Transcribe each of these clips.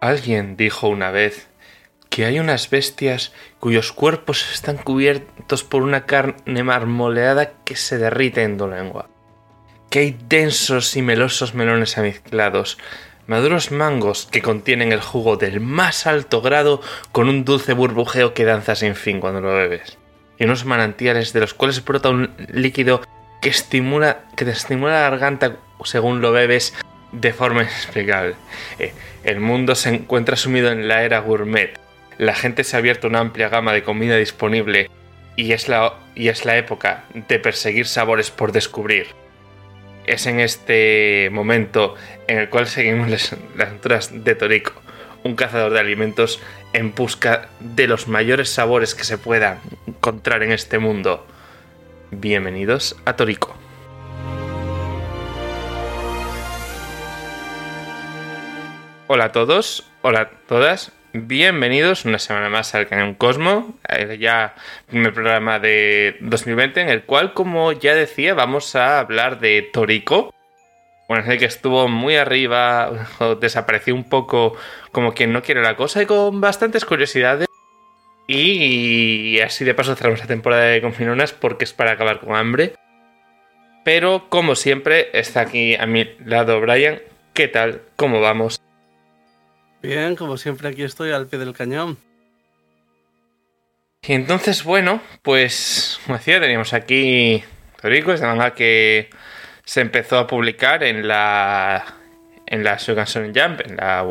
Alguien dijo una vez que hay unas bestias cuyos cuerpos están cubiertos por una carne marmoleada que se derrite en tu lengua. Que hay densos y melosos melones amezclados, maduros mangos que contienen el jugo del más alto grado con un dulce burbujeo que danza sin fin cuando lo bebes. Y unos manantiales de los cuales brota un líquido que estimula, que te estimula la garganta según lo bebes de forma inexplicable. Eh, el mundo se encuentra sumido en la era gourmet. La gente se ha abierto una amplia gama de comida disponible y es la, y es la época de perseguir sabores por descubrir. Es en este momento en el cual seguimos las, aventuras de Toriko, un cazador de alimentos en busca de los mayores sabores que se puedan encontrar en este mundo. Bienvenidos a Toriko. Hola a todos, hola a todas, bienvenidos una semana más al Cañón Cosmo, eh, ya primer programa de 2020 en el cual, como ya decía, vamos a hablar de Toriko. Bueno, sé que estuvo muy arriba, desapareció un poco como quien no quiere la cosa y con bastantes curiosidades. Y así de paso cerramos la temporada de Confinonas porque es para acabar con hambre. Pero como siempre, está aquí a mi lado Brian. ¿Qué tal? ¿Cómo vamos? Bien, como siempre aquí estoy al pie del cañón. Y entonces, bueno, pues como decía, teníamos aquí Toriko, esta manga que se empezó a publicar en la en la Shoganshonen Jump, en la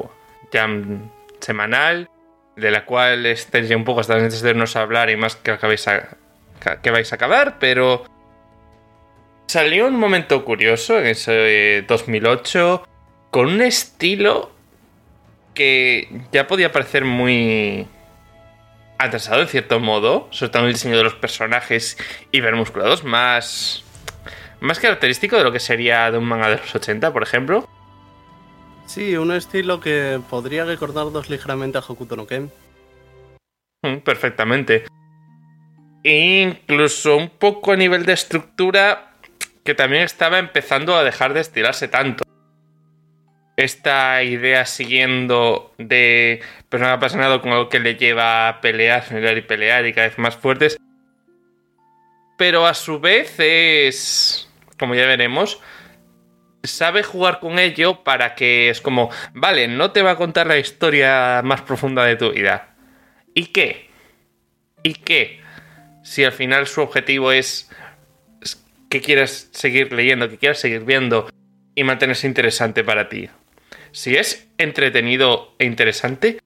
Jump semanal, de la cual estáis ya un poco hasta antes de vernos hablar y más que acabéis a, que vais a acabar, pero salió un momento curioso en ese 2008 con un estilo que ya podía parecer muy atrasado en cierto modo, sobre todo en el diseño de los personajes hipermusculados, más más característico de lo que sería de un manga de los 80, por ejemplo. Sí, un estilo que podría recordarnos ligeramente a Hokuto no Ken. Mm, perfectamente. Incluso un poco a nivel de estructura que también estaba empezando a dejar de estirarse tanto esta idea siguiendo de persona apasionado con algo que le lleva a pelear, pelear y pelear y cada vez más fuertes. Pero a su vez es, como ya veremos, sabe jugar con ello para que es como, vale, no te va a contar la historia más profunda de tu vida. ¿Y qué? ¿Y qué? Si al final su objetivo es que quieras seguir leyendo, que quieras seguir viendo y mantenerse interesante para ti si es entretenido e interesante,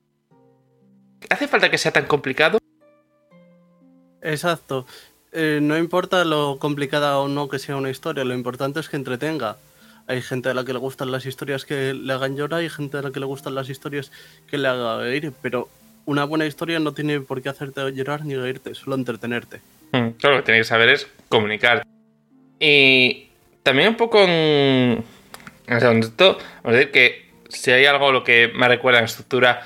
¿hace falta que sea tan complicado? Exacto. Eh, no importa lo complicada o no que sea una historia, lo importante es que entretenga. Hay gente a la que le gustan las historias que le hagan llorar y gente a la que le gustan las historias que le hagan reír, pero una buena historia no tiene por qué hacerte llorar ni reírte, solo entretenerte. Mm, claro, lo que tienes que saber es comunicar. Y también un poco en... vamos a decir que si hay algo lo que me recuerda en estructura,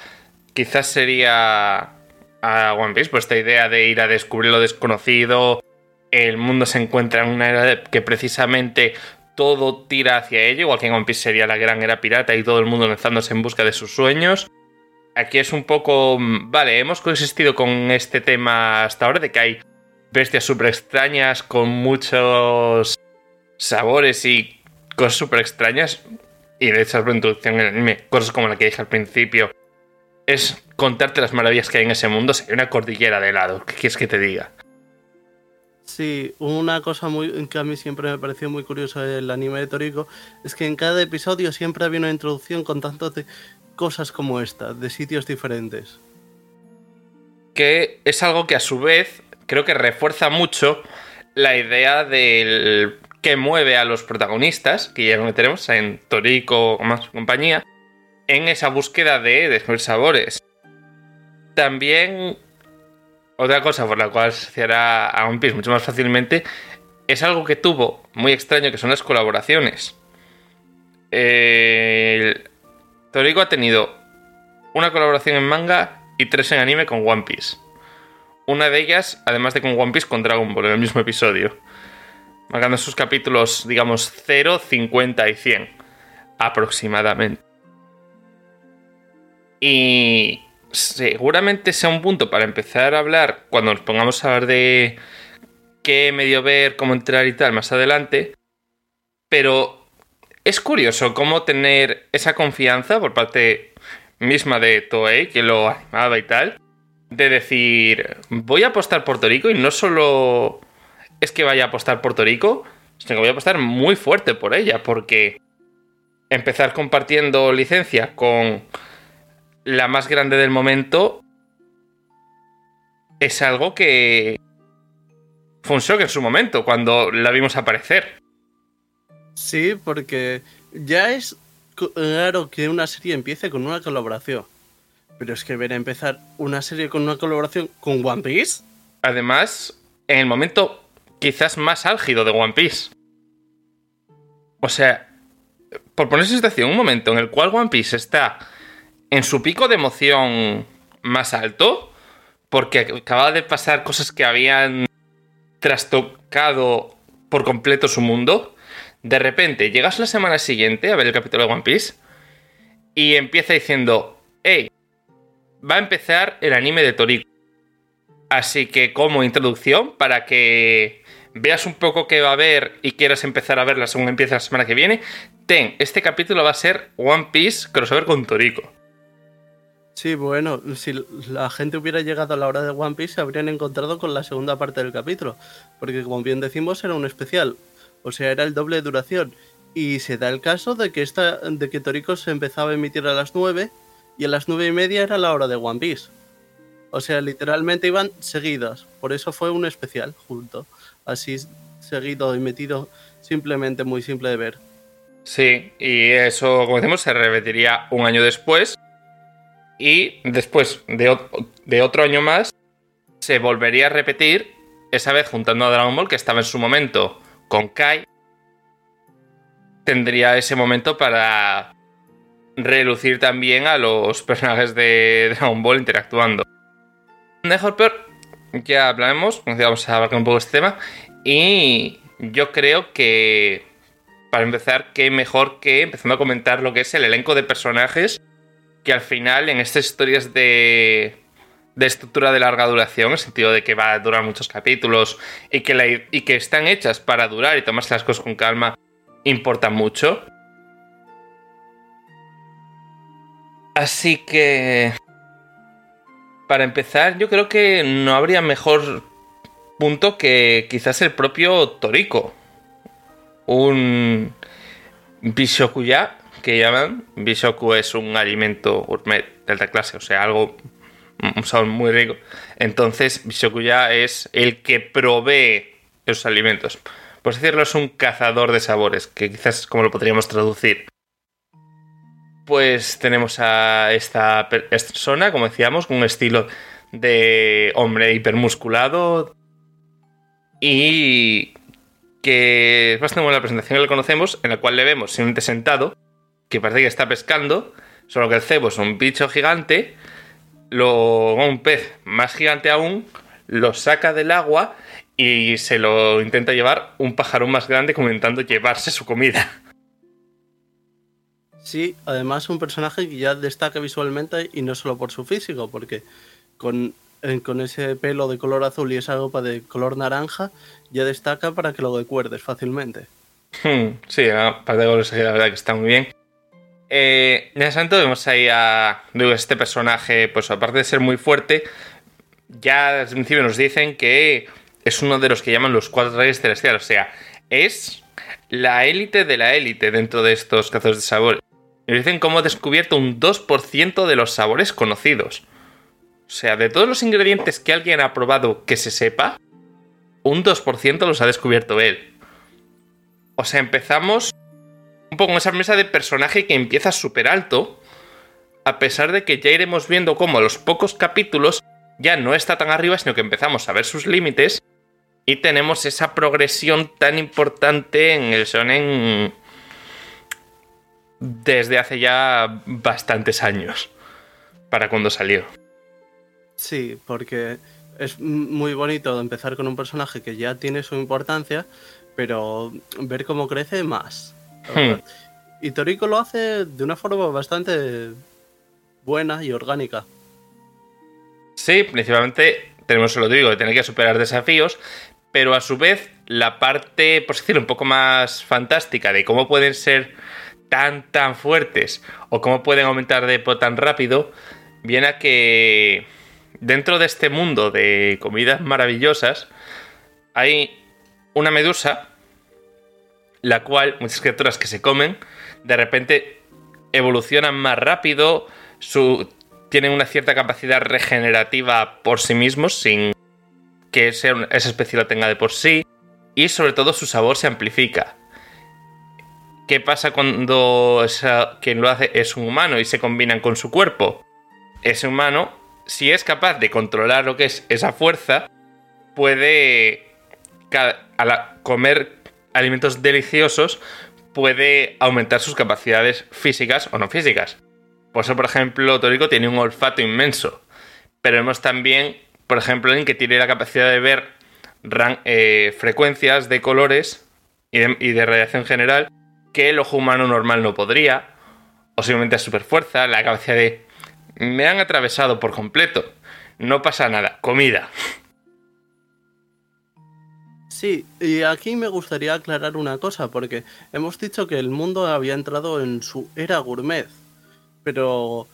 quizás sería a One Piece, pues esta idea de ir a descubrir lo desconocido, el mundo se encuentra en una era que precisamente todo tira hacia ello, igual que en One Piece sería la gran era pirata y todo el mundo lanzándose en busca de sus sueños. Aquí es un poco, vale, hemos coexistido con este tema hasta ahora de que hay bestias súper extrañas con muchos sabores y cosas súper extrañas. Y de hecho, la introducción en el anime, cosas como la que dije al principio, es contarte las maravillas que hay en ese mundo. Hay una cordillera de helado, ¿qué quieres que te diga? Sí, una cosa muy, que a mí siempre me pareció muy curiosa del anime de Toriko es que en cada episodio siempre había una introducción con tantas cosas como esta, de sitios diferentes. Que es algo que a su vez creo que refuerza mucho la idea del que mueve a los protagonistas, que ya lo tenemos en Toriko o más compañía, en esa búsqueda de descubrir sabores. También, otra cosa por la cual se hará a One Piece mucho más fácilmente, es algo que tuvo muy extraño, que son las colaboraciones. Toriko ha tenido una colaboración en manga y tres en anime con One Piece. Una de ellas, además de con One Piece, con Dragon Ball en el mismo episodio marcando sus capítulos, digamos, 0, 50 y 100 aproximadamente. Y seguramente sea un punto para empezar a hablar cuando nos pongamos a hablar de qué medio ver, cómo entrar y tal más adelante. Pero es curioso cómo tener esa confianza por parte misma de Toei, que lo animaba y tal, de decir, voy a apostar por Torico y no solo es que vaya a apostar por Torico, sino que voy a apostar muy fuerte por ella, porque empezar compartiendo licencia con la más grande del momento es algo que fue un shock en su momento, cuando la vimos aparecer. Sí, porque ya es claro que una serie empiece con una colaboración. Pero es que ver a empezar una serie con una colaboración con One Piece. Además, en el momento quizás más álgido de One Piece. O sea, por ponerse en situación, un momento en el cual One Piece está en su pico de emoción más alto, porque acaba de pasar cosas que habían trastocado por completo su mundo. De repente llegas la semana siguiente a ver el capítulo de One Piece y empieza diciendo, hey, va a empezar el anime de Toriko. Así que como introducción, para que veas un poco qué va a haber y quieras empezar a verla según empieza la semana que viene, ten, este capítulo va a ser One Piece crossover con Toriko. Sí, bueno, si la gente hubiera llegado a la hora de One Piece se habrían encontrado con la segunda parte del capítulo, porque como bien decimos era un especial, o sea, era el doble de duración. Y se da el caso de que, esta, de que Toriko se empezaba a emitir a las 9 y a las 9 y media era la hora de One Piece. O sea, literalmente iban seguidas, por eso fue un especial junto, así seguido y metido, simplemente muy simple de ver. Sí, y eso, como decimos, se repetiría un año después y después de, otro año más, se volvería a repetir, esa vez juntando a Dragon Ball, que estaba en su momento con Kai. Tendría ese momento para relucir también a los personajes de Dragon Ball interactuando. De Hopper, ya hablaremos, vamos a abarcar un poco este tema. Y yo creo que, para empezar, qué mejor que empezando a comentar lo que es el elenco de personajes que al final en estas historias de, de estructura de larga duración, en el sentido de que va a durar muchos capítulos y que, y que están hechas para durar y tomarse las cosas con calma, importa mucho. Así que... Para empezar, yo creo que no habría mejor punto que quizás el propio Toriko. Un Bishokuya que llaman. Bishoku es un alimento gourmet de alta clase, o sea, algo, un sabor muy rico. Entonces, Bishoku ya es el que provee esos alimentos. Por decirlo, es un cazador de sabores, que quizás como lo podríamos traducir. Pues tenemos a esta persona, como decíamos, con un estilo de hombre hipermusculado y que es bastante buena la presentación que le conocemos, en la cual le vemos simplemente sentado que parece que está pescando, solo que el cebo es un bicho gigante, lo, un pez más gigante aún, lo saca del agua y se lo intenta llevar un pájaro más grande como intentando llevarse su comida. Sí, además un personaje que ya destaca visualmente y no solo por su físico, porque con, con ese pelo de color azul y esa ropa de color naranja ya destaca para que lo recuerdes fácilmente. Hmm, sí, aparte de la verdad que está muy bien. Eh, en vemos ahí a este personaje, pues aparte de ser muy fuerte, ya el principio nos dicen que es uno de los que llaman los cuatro reyes celestiales, o sea, es la élite de la élite dentro de estos cazadores de sabor. Y dicen cómo ha descubierto un 2% de los sabores conocidos. O sea, de todos los ingredientes que alguien ha probado que se sepa, un 2% los ha descubierto él. O sea, empezamos un poco con esa mesa de personaje que empieza súper alto, a pesar de que ya iremos viendo cómo a los pocos capítulos ya no está tan arriba, sino que empezamos a ver sus límites y tenemos esa progresión tan importante en el shonen desde hace ya bastantes años, para cuando salió. Sí, porque es muy bonito empezar con un personaje que ya tiene su importancia, pero ver cómo crece más. Hmm. Y Toriko lo hace de una forma bastante buena y orgánica. Sí, principalmente tenemos, lo digo, de tener que superar desafíos, pero a su vez la parte, por decirlo, un poco más fantástica de cómo pueden ser tan, tan fuertes o cómo pueden aumentar de tan rápido, viene a que dentro de este mundo de comidas maravillosas hay una medusa, la cual muchas criaturas que se comen, de repente evolucionan más rápido, su, tienen una cierta capacidad regenerativa por sí mismos, sin que esa especie lo tenga de por sí, y sobre todo su sabor se amplifica. ¿Qué pasa cuando quien lo hace es un humano y se combinan con su cuerpo? Ese humano, si es capaz de controlar lo que es esa fuerza, puede comer alimentos deliciosos, puede aumentar sus capacidades físicas o no físicas. Por eso, por ejemplo, Torico tiene un olfato inmenso. Pero vemos también, por ejemplo, en que tiene la capacidad de ver eh, frecuencias de colores y de, radiación general que el ojo humano normal no podría. O simplemente a superfuerza, la capacidad de... Me han atravesado por completo. No pasa nada. Comida. Sí, y aquí me gustaría aclarar una cosa, porque hemos dicho que el mundo había entrado en su era gourmet. Pero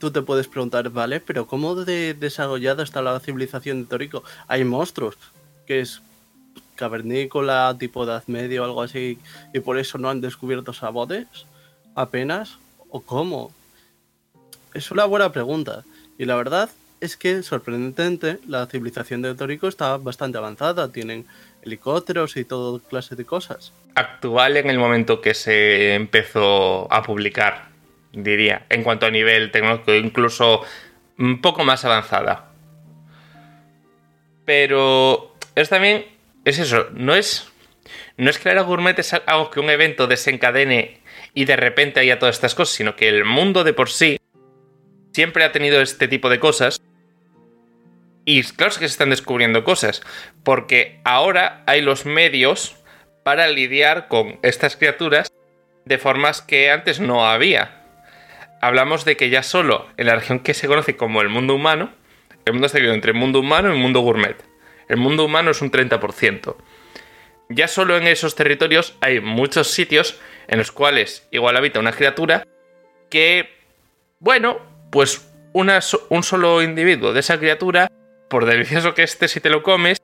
tú te puedes preguntar, vale, pero ¿cómo de desarrollada está la civilización de Torico? Hay monstruos, que es cavernícola, tipo Edad Media o algo así, y por eso no han descubierto sabores apenas, o cómo. Es una buena pregunta, y la verdad es que, sorprendentemente, la civilización de Torico está bastante avanzada, tienen helicópteros y todo clase de cosas. Actual en el momento que se empezó a publicar diría, en cuanto a nivel tecnológico, incluso un poco más avanzada. Pero es también, es eso, no es, no es que la gourmet es algo que un evento desencadene y de repente haya todas estas cosas, sino que el mundo de por sí siempre ha tenido este tipo de cosas. Y claro que se están descubriendo cosas, porque ahora hay los medios para lidiar con estas criaturas de formas que antes no había hablamos de que ya solo en la región que se conoce como el mundo humano, el mundo está dividido entre el mundo humano y el mundo gourmet. El mundo humano es un 30%. Ya solo en esos territorios hay muchos sitios en los cuales igual habita una criatura que, bueno, pues un solo individuo de esa criatura, por delicioso que esté si te lo comes,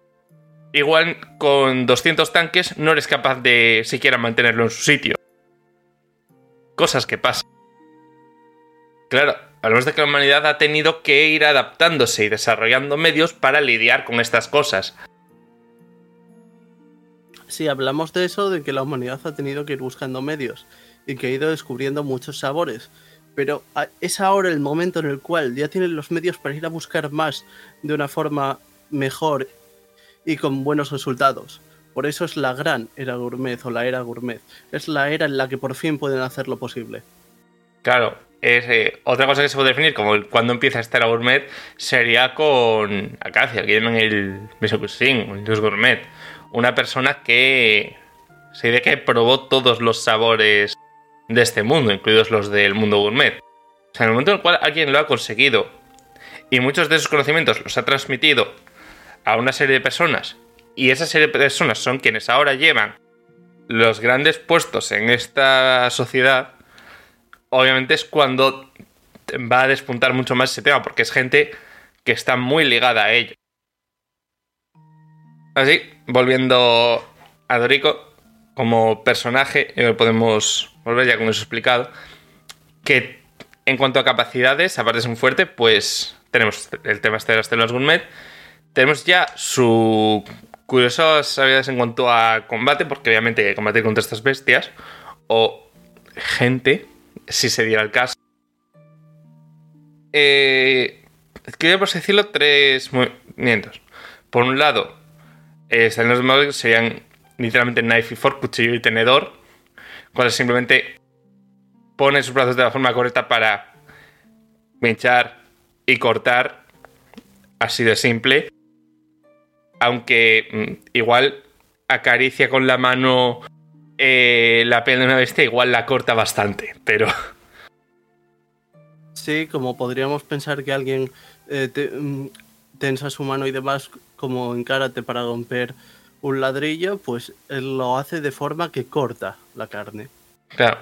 igual con 200 tanques no eres capaz de siquiera mantenerlo en su sitio. Cosas que pasan. Claro, hablamos de que la humanidad ha tenido que ir adaptándose y desarrollando medios para lidiar con estas cosas. Sí, hablamos de eso, de que la humanidad ha tenido que ir buscando medios y que ha ido descubriendo muchos sabores. Pero es ahora el momento en el cual ya tienen los medios para ir a buscar más de una forma mejor y con buenos resultados. Por eso es la gran era gourmet o la era gourmet. Es la era en la que por fin pueden hacer lo posible. Claro, es, eh, otra cosa que se puede definir como cuando empieza esta era gourmet sería con Acacia, que llaman el Mesocusin, el gourmet. Una persona que se dice que probó todos los sabores de este mundo, incluidos los del mundo gourmet. O sea, en el momento en el cual alguien lo ha conseguido y muchos de esos conocimientos los ha transmitido a una serie de personas y esa serie de personas son quienes ahora llevan los grandes puestos en esta sociedad, obviamente es cuando va a despuntar mucho más ese tema, porque es gente que está muy ligada a ello. Así, volviendo a Dorico, como personaje, eh, podemos volver ya con eso explicado, que en cuanto a capacidades, aparte es un fuerte, pues tenemos el tema este de las células gourmet, tenemos ya su curiosas habilidades en cuanto a combate, porque obviamente combatir contra estas bestias, o gente si se diera el caso. Eh, por decirlo, tres movimientos. Por un lado, eh, los modos serían literalmente knife y fork, cuchillo y tenedor, cuando simplemente pone sus brazos de la forma correcta para pinchar y cortar, así de simple. Aunque mm, igual acaricia con la mano eh, la piel de una bestia igual la corta bastante, pero... Sí, como podríamos pensar que alguien eh, te- mm, tensa su mano y demás, como en karate para romper un ladrillo, pues él lo hace de forma que corta la carne. Claro.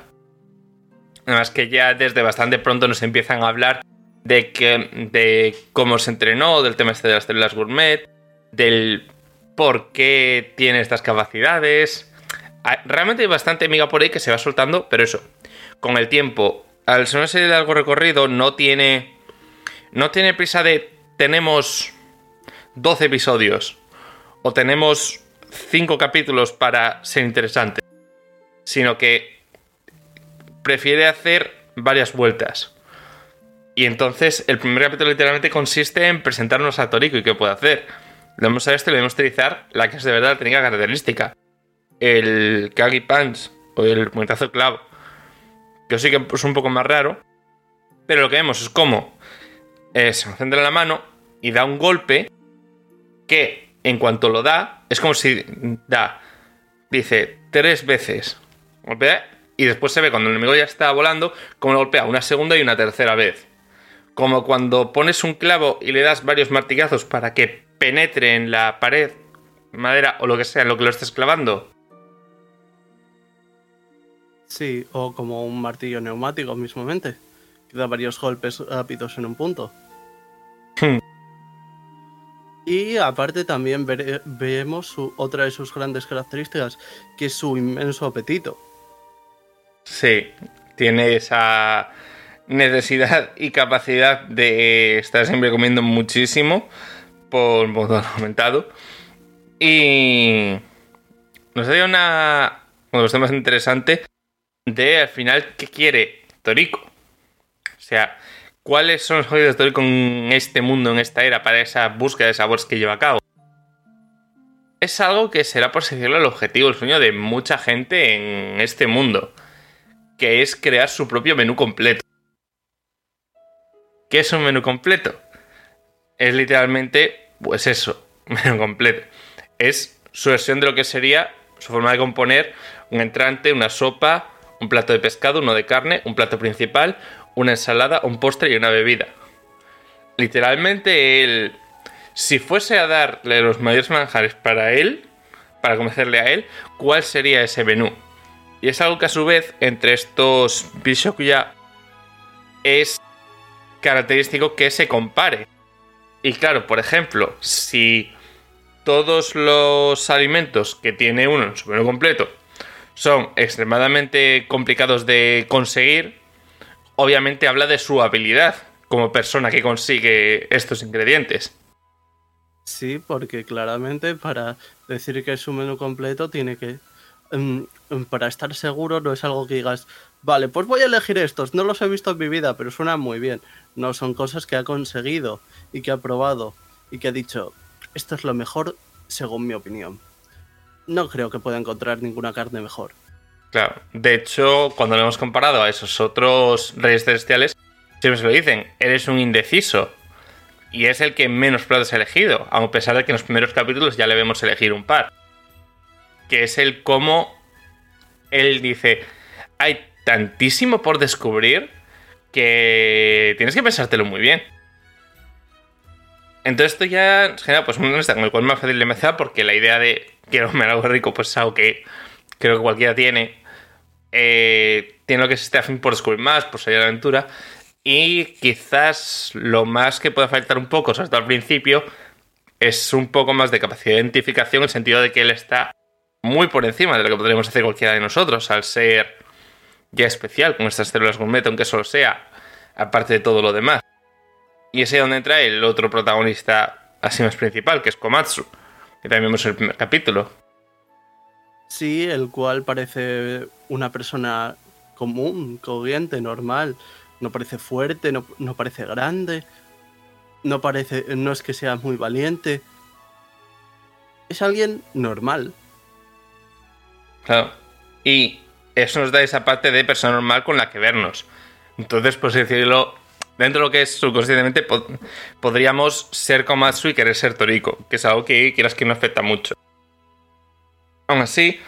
Además que ya desde bastante pronto nos empiezan a hablar de que de cómo se entrenó, del tema este de las células gourmet, del por qué tiene estas capacidades. Realmente hay bastante miga por ahí que se va soltando, pero eso, con el tiempo, al ser una serie de largo recorrido, no tiene. No tiene prisa de. Tenemos 12 episodios. O tenemos 5 capítulos para ser interesante. Sino que prefiere hacer varias vueltas. Y entonces el primer capítulo literalmente consiste en presentarnos a Toriko y qué puede hacer. Le vamos a esto y le vamos a utilizar la que es de verdad la técnica característica. El Kagi Punch o el puñetazo clavo. Que sí que es un poco más raro. Pero lo que vemos es cómo eh, se concentra en la mano y da un golpe que en cuanto lo da es como si da, dice, tres veces. Golpea y después se ve cuando el enemigo ya está volando, como lo golpea una segunda y una tercera vez. Como cuando pones un clavo y le das varios martillazos para que penetre en la pared, madera o lo que sea, en lo que lo estés clavando. Sí, o como un martillo neumático mismamente, que da varios golpes rápidos en un punto. Hmm. Y aparte también vere- vemos su- otra de sus grandes características, que es su inmenso apetito. Sí, tiene esa necesidad y capacidad de estar siempre comiendo muchísimo por modo aumentado. Y nos da una uno de los temas interesantes de al final qué quiere Toriko. O sea, cuáles son los objetivos de Toriko en este mundo, en esta era, para esa búsqueda de sabores que lleva a cabo. Es algo que será, por así decirlo, el objetivo, el sueño de mucha gente en este mundo que es crear su propio menú completo. ¿Qué es un menú completo? Es literalmente, pues eso, menú completo. Es su versión de lo que sería su forma de componer un entrante, una sopa, un plato de pescado, uno de carne, un plato principal, una ensalada, un postre y una bebida. Literalmente él, si fuese a darle los mayores manjares para él, para convencerle a él, ¿cuál sería ese menú? Y es algo que a su vez, entre estos Bishokuya, es característico que se compare. Y claro, por ejemplo, si todos los alimentos que tiene uno en su menú completo son extremadamente complicados de conseguir, obviamente habla de su habilidad como persona que consigue estos ingredientes. Sí, porque claramente para decir que es un menú completo tiene que... mm, mm, para estar seguro no es algo que digas, vale, pues voy a elegir estos, no los he visto en mi vida, pero suenan muy bien. No, son cosas que ha conseguido y que ha probado y que ha dicho, esto es lo mejor según mi opinión. No creo que pueda encontrar ninguna carne mejor. Claro, de hecho, cuando lo hemos comparado a esos otros reyes celestiales, siempre se lo dicen, eres un indeciso. Y es el que menos platos ha elegido, a pesar de que en los primeros capítulos ya le vemos elegir un par. Que es el cómo él dice, hay tantísimo por descubrir que tienes que pensártelo muy bien. Entonces esto ya genera pues un con el cual más fácil de empezar porque la idea de quiero comer algo rico pues es algo que creo que cualquiera tiene. Eh, tiene lo que es este afín por descubrir más, por salir la aventura. Y quizás lo más que puede faltar un poco, sobre todo al principio, es un poco más de capacidad de identificación en el sentido de que él está muy por encima de lo que podríamos hacer cualquiera de nosotros al ser ya especial con estas células gourmet, aunque solo sea, aparte de todo lo demás. Y es ahí donde entra el otro protagonista así más principal, que es Komatsu, que también vemos en el primer capítulo. Sí, el cual parece una persona común, corriente, normal. No parece fuerte, no, no parece grande. No parece. no es que sea muy valiente. Es alguien normal. Claro. Y eso nos da esa parte de persona normal con la que vernos. Entonces, por decirlo, dentro de lo que es subconscientemente, po- podríamos ser Komatsu y querer ser Toriko, que es algo que quieras que no afecta mucho. Aún así,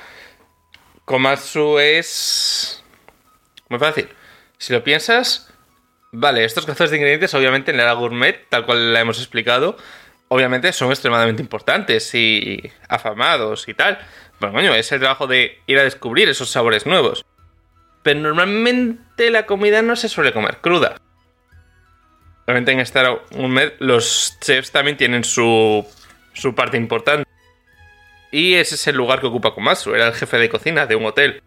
Komatsu es muy fácil. Si lo piensas, Vale, estos cazadores de ingredientes, obviamente, en la era gourmet, tal cual la hemos explicado, obviamente son extremadamente importantes y afamados y tal. Bueno, coño, es el trabajo de ir a descubrir esos sabores nuevos. Pero normalmente la comida no se suele comer cruda. Obviamente en Star Gourmet los chefs también tienen su, su parte importante. Y ese es el lugar que ocupa Komatsu, era el jefe de cocina de un hotel.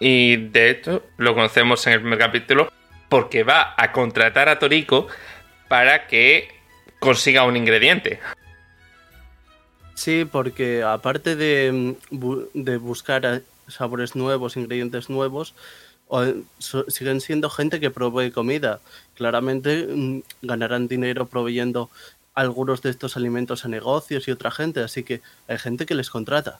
Y de hecho lo conocemos en el primer capítulo porque va a contratar a Toriko para que consiga un ingrediente. Sí, porque aparte de, de buscar sabores nuevos, ingredientes nuevos, siguen siendo gente que provee comida. Claramente mm, ganarán dinero proveyendo algunos de estos alimentos a negocios y otra gente, así que hay gente que les contrata.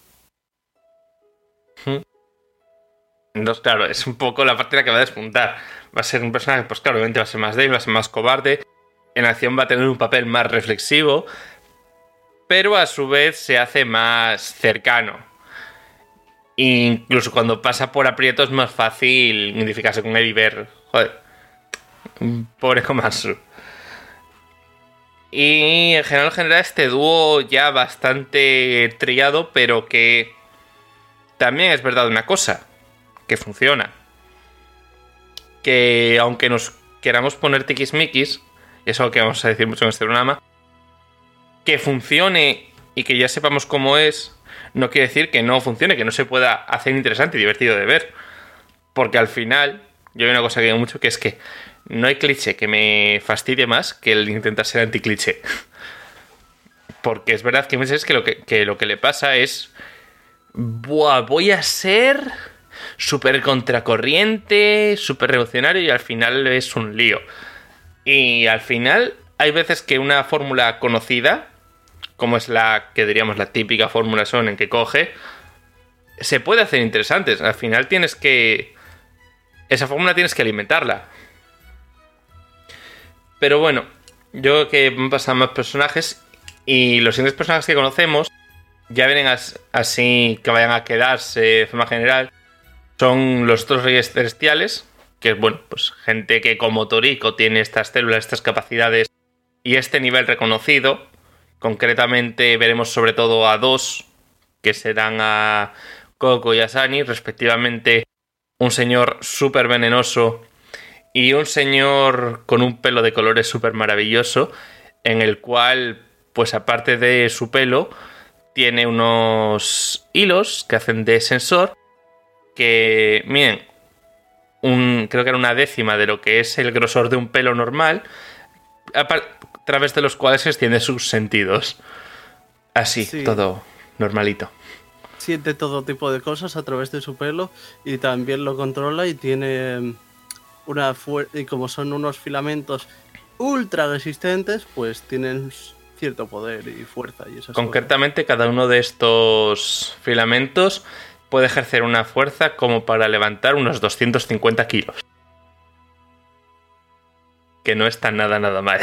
Entonces, claro, es un poco la parte la que va a despuntar. Va a ser un personaje, pues claro, obviamente va a ser más débil, va a ser más cobarde. En acción va a tener un papel más reflexivo, pero a su vez se hace más cercano. Incluso cuando pasa por aprietos es más fácil identificarse con él y ver, joder, pobre Komatsu. Y en general, general, este dúo ya bastante trillado, pero que también es verdad una cosa, que funciona. Que aunque nos queramos poner tiquismiquis, eso es algo que vamos a decir mucho en este programa, que funcione y que ya sepamos cómo es, no quiere decir que no funcione, que no se pueda hacer interesante y divertido de ver. Porque al final, yo hay una cosa que digo mucho, que es que no hay cliché que me fastidie más que el intentar ser anticliché. Porque es verdad que muchas veces que lo que, lo que le pasa es. Buah, voy a ser súper contracorriente, súper revolucionario y al final es un lío. Y al final hay veces que una fórmula conocida, como es la que diríamos la típica fórmula son en que coge, se puede hacer interesantes. Al final tienes que... Esa fórmula tienes que alimentarla. Pero bueno, yo que me pasan más personajes y los siguientes personajes que conocemos ya vienen así que vayan a quedarse de forma general. Son los otros reyes celestiales, que es bueno, pues gente que como Toriko tiene estas células, estas capacidades y este nivel reconocido. Concretamente veremos sobre todo a dos, que serán a Coco y a Sani, respectivamente un señor súper venenoso y un señor con un pelo de colores súper maravilloso, en el cual, pues aparte de su pelo, tiene unos hilos que hacen de sensor, que, miren, creo que era una décima de lo que es el grosor de un pelo normal, a, través de los cuales extiende sus sentidos. Así, todo normalito. Siente todo tipo de cosas a través de su pelo y también lo controla y tiene una y como son unos filamentos ultra resistentes, pues tienen cierto poder y fuerza. Y Concretamente, cada uno de estos filamentos puede ejercer una fuerza como para levantar unos 250 kilos. Que no está nada, nada mal.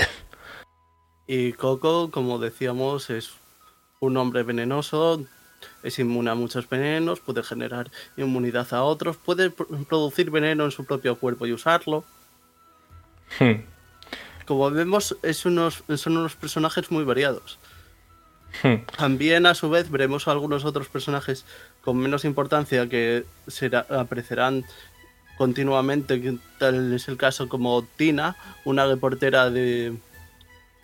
Y Coco, como decíamos, es un hombre venenoso, es inmune a muchos venenos, puede generar inmunidad a otros, puede producir veneno en su propio cuerpo y usarlo. Hmm. Como vemos, es unos, son unos personajes muy variados. Hmm. También, a su vez, veremos algunos otros personajes con menos importancia que será, aparecerán continuamente, tal es el caso como Tina, una reportera de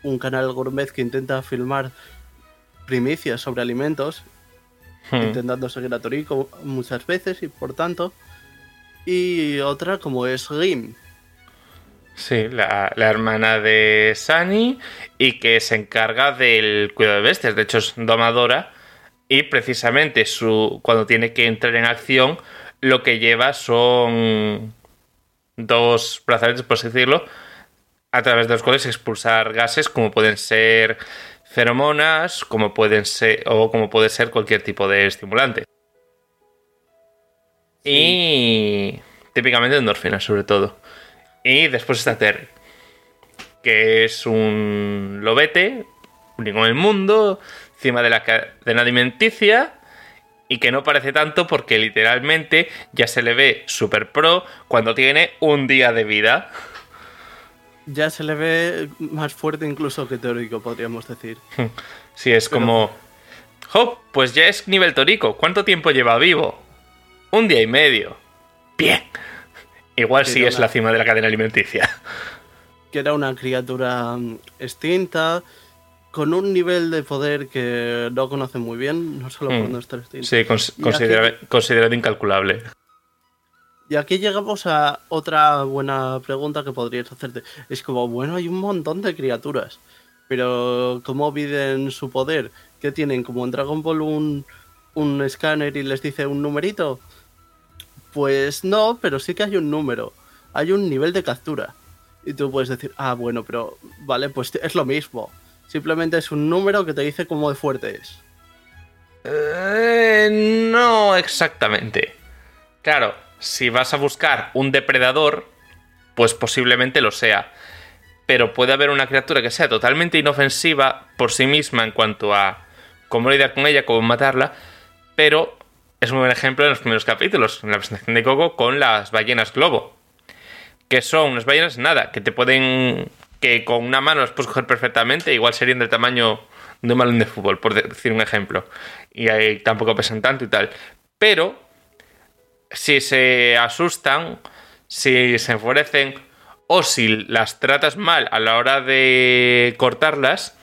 un canal gourmet que intenta filmar primicias sobre alimentos Hmm. intentando seguir a Toriko muchas veces y por tanto. Y otra como es Rim. Sí, la, hermana de Sani y que se encarga del cuidado de bestias. De hecho, es domadora. Y precisamente su, cuando tiene que entrar en acción, lo que lleva son dos brazaletes, por así decirlo, a través de los cuales expulsar gases como pueden ser feromonas, como pueden ser, o como puede ser cualquier tipo de estimulante. Y típicamente endorfinas, sobre todo. Y después está Terry, que es un lobete, único en el mundo, encima de la cadena alimenticia, Y que no parece tanto porque literalmente ya se le ve super pro cuando tiene un día de vida. Ya se le ve más fuerte incluso que teórico, podríamos decir. Sí, es como... ¡Jo! Pues ya es nivel torico. ¿Cuánto tiempo lleva vivo? Un día y medio. Bien. Igual sí es la cima de la cadena alimenticia. Que era una criatura mm, extinta, con un nivel de poder que no conoce muy bien, no solo por mm. nuestra extinta. Sí, considerado incalculable. Y aquí llegamos a otra buena pregunta que podrías hacerte. Es como, bueno, hay un montón de criaturas, pero ¿cómo miden su poder? ¿Qué tienen? ¿Como en Dragon Ball un, un escáner y les dice un numerito? Pues no, pero sí que hay un número. Hay un nivel de captura. Y tú puedes decir, ah, bueno, pero vale, pues es lo mismo. Simplemente es un número que te dice cómo de fuerte es. Eh, no exactamente. Claro, si vas a buscar un depredador, pues posiblemente lo sea. Pero puede haber una criatura que sea totalmente inofensiva por sí misma en cuanto a cómo lidiar con ella, cómo matarla, pero es un buen ejemplo en los primeros capítulos, en la presentación de Coco con las ballenas globo. Que son unas ballenas, nada, que te pueden. que con una mano las puedes coger perfectamente, igual serían del tamaño de un balón de fútbol, por decir un ejemplo. Y ahí tampoco pesan tanto y tal. Pero, si se asustan, si se enfurecen, o si las tratas mal a la hora de cortarlas,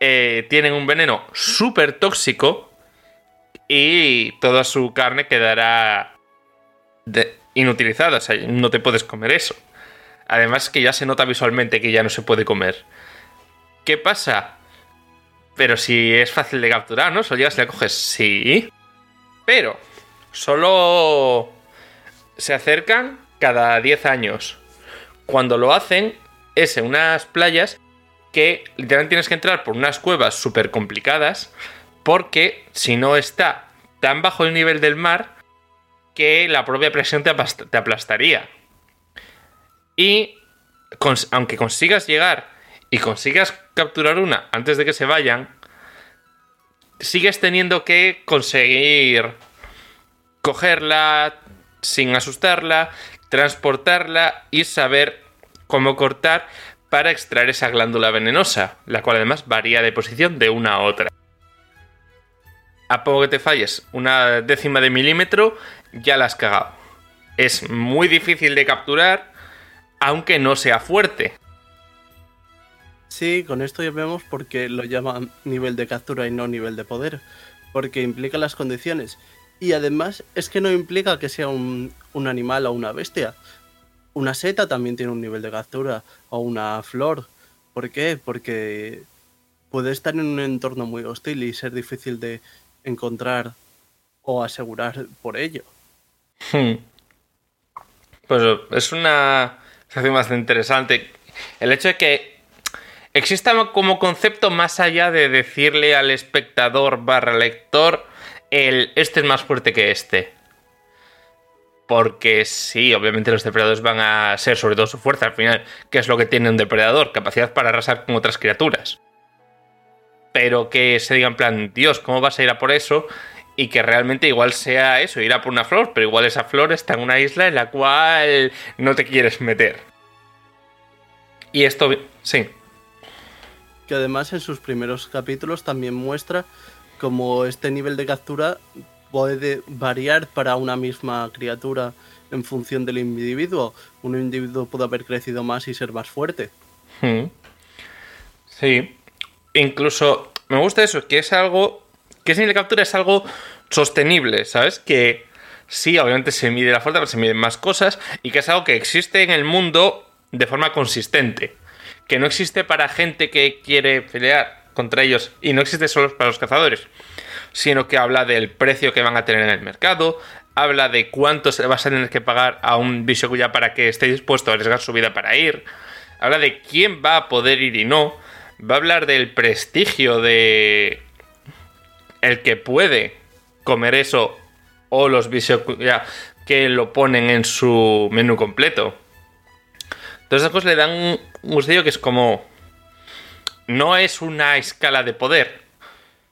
eh, tienen un veneno súper tóxico y toda su carne quedará inutilizada, o sea, no te puedes comer eso. Además que ya se nota visualmente que ya no se puede comer. ¿Qué pasa? Pero si es fácil de capturar, ¿no? Solo llegas y la coges. Sí. Pero solo se acercan cada 10 años. Cuando lo hacen es en unas playas que literalmente tienes que entrar por unas cuevas súper complicadas porque si no está tan bajo el nivel del mar que la propia presión te, aplastaría. Y aunque consigas llegar y consigas capturar una antes de que se vayan, sigues teniendo que conseguir cogerla sin asustarla, transportarla y saber cómo cortar para extraer esa glándula venenosa, la cual además varía de posición de una a otra a poco que te falles una décima de milímetro, ya la has cagado. Es muy difícil de capturar, aunque no sea fuerte. Sí, con esto ya vemos por qué lo llaman nivel de captura y no nivel de poder. Porque implica las condiciones. Y además es que no implica que sea un, un animal o una bestia. Una seta también tiene un nivel de captura. O una flor. ¿Por qué? Porque puede estar en un entorno muy hostil y ser difícil de encontrar o asegurar por ello. Hmm. Pues es una situación bastante interesante. El hecho de que exista como concepto más allá de decirle al espectador barra lector el este es más fuerte que este. Porque sí, obviamente los depredadores van a ser sobre todo su fuerza al final, que es lo que tiene un depredador, capacidad para arrasar con otras criaturas pero que se diga en plan, Dios, ¿cómo vas a ir a por eso? Y que realmente igual sea eso, ir a por una flor, pero igual esa flor está en una isla en la cual no te quieres meter. Y esto, sí. Que además en sus primeros capítulos también muestra cómo este nivel de captura puede variar para una misma criatura en función del individuo. Un individuo puede haber crecido más y ser más fuerte. Hmm. Sí, incluso me gusta eso, que es algo, que ese nivel de captura es algo sostenible, ¿sabes? Que sí, obviamente se mide la fuerza, pero se miden más cosas y que es algo que existe en el mundo de forma consistente. Que no existe para gente que quiere pelear contra ellos y no existe solo para los cazadores, sino que habla del precio que van a tener en el mercado, habla de cuánto se vas a tener que pagar a un Bishokuya para que esté dispuesto a arriesgar su vida para ir, habla de quién va a poder ir y no, va a hablar del prestigio de el que puede comer eso o los ya que lo ponen en su menú completo. Entonces esas cosas le dan un gustillo que es como no es una escala de poder,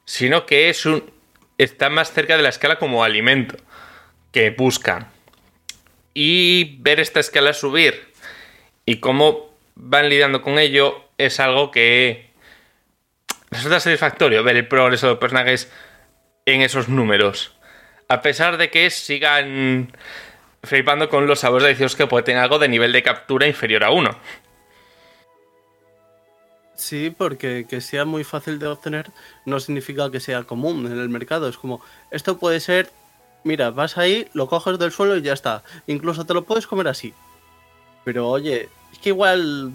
sino que es un está más cerca de la escala como alimento que buscan. Y ver esta escala subir y cómo van lidiando con ello es algo que resulta satisfactorio ver el progreso de los personajes en esos números. A pesar de que sigan flipando con los sabores deliciosos que puede tener algo de nivel de captura inferior a uno. Sí, porque que sea muy fácil de obtener no significa que sea común en el mercado. Es como, esto puede ser, mira, vas ahí, lo coges del suelo y ya está. Incluso te lo puedes comer así. Pero oye, es que igual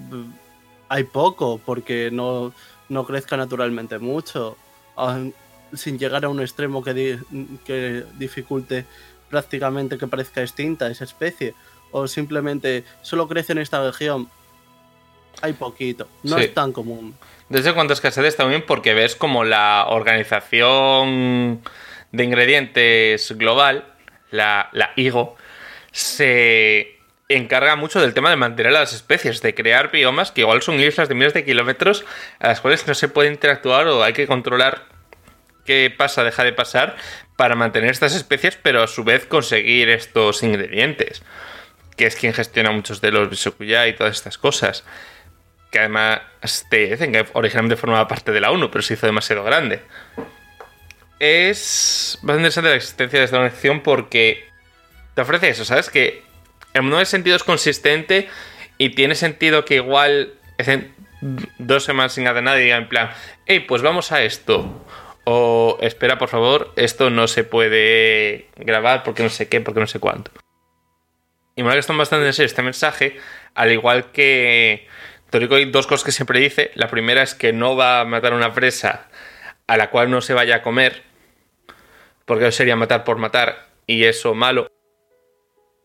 hay poco porque no, no crezca naturalmente mucho, sin llegar a un extremo que, que dificulte prácticamente que parezca extinta esa especie, o simplemente solo crece en esta región. Hay poquito, no es tan común. Desde cuánto escasez está bien porque ves como la organización de ingredientes global, la, la IGO, se encarga mucho del tema de mantener las especies, de crear biomas que igual son islas de miles de kilómetros a las cuales no se puede interactuar o hay que controlar qué pasa, deja de pasar para mantener estas especies, pero a su vez conseguir estos ingredientes, que es quien gestiona muchos de los Bisokuya y todas estas cosas. Que además te dicen que originalmente formaba parte de la ONU, pero se hizo demasiado grande. Es bastante interesante la existencia de esta organización porque te ofrece eso, ¿sabes? Que mundo de sentido es consistente y tiene sentido que igual en dos semanas sin hacer nada y digan en plan, hey, pues vamos a esto. O espera, por favor, esto no se puede grabar porque no sé qué, porque no sé cuánto. Y me que están bastante en serio este mensaje, al igual que Torico hay dos cosas que siempre dice. La primera es que no va a matar una presa a la cual no se vaya a comer, porque eso sería matar por matar y eso malo.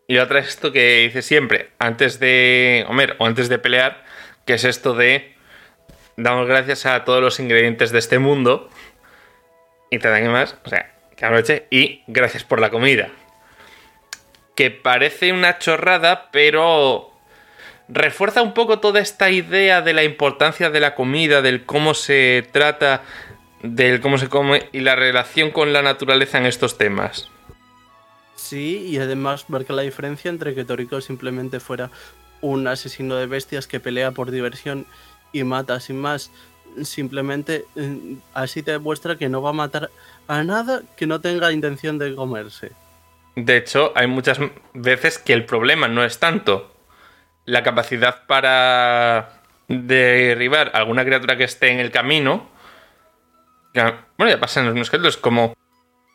Y la otra es esto que dice siempre, antes de comer o antes de pelear, que es esto de damos gracias a todos los ingredientes de este mundo y dan más, o sea, que aproveche y gracias por la comida. Que parece una chorrada, pero refuerza un poco toda esta idea de la importancia de la comida, del cómo se trata, del cómo se come y la relación con la naturaleza en estos temas. Sí, y además marca la diferencia entre que Toriko simplemente fuera un asesino de bestias que pelea por diversión y mata sin más. Simplemente mm, así te demuestra que no va a matar a nada que no tenga intención de comerse. De hecho, hay muchas veces que el problema no es tanto la capacidad para derribar alguna criatura que esté en el camino. Bueno, ya pasa en los mosquetos como...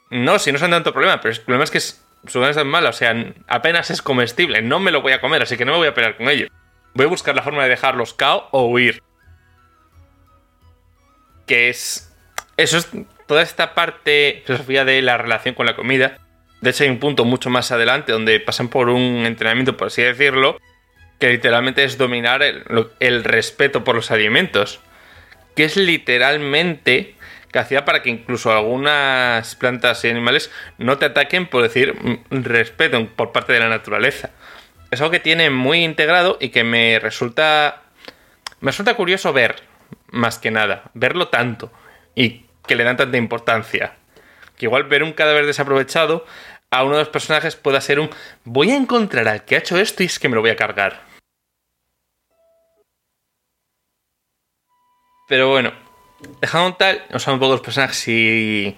No, si no son tanto problema, pero el problema es que su gana es mala, o sea, apenas es comestible, no me lo voy a comer, así que no me voy a pelear con ello. Voy a buscar la forma de dejarlos cao o huir. Que es. Eso es toda esta parte, filosofía de la relación con la comida. De hecho, hay un punto mucho más adelante donde pasan por un entrenamiento, por así decirlo, que literalmente es dominar el respeto por los alimentos. Que es literalmente que hacía para que incluso algunas plantas y animales no te ataquen por decir mm, respeto por parte de la naturaleza. Es algo que tiene muy integrado y que me resulta. Me resulta curioso ver, más que nada, verlo tanto y que le dan tanta importancia. Que igual ver un cadáver desaprovechado a uno de los personajes pueda ser un. Voy a encontrar al que ha hecho esto y es que me lo voy a cargar. Pero bueno, dejando tal, nos un poco los personajes y,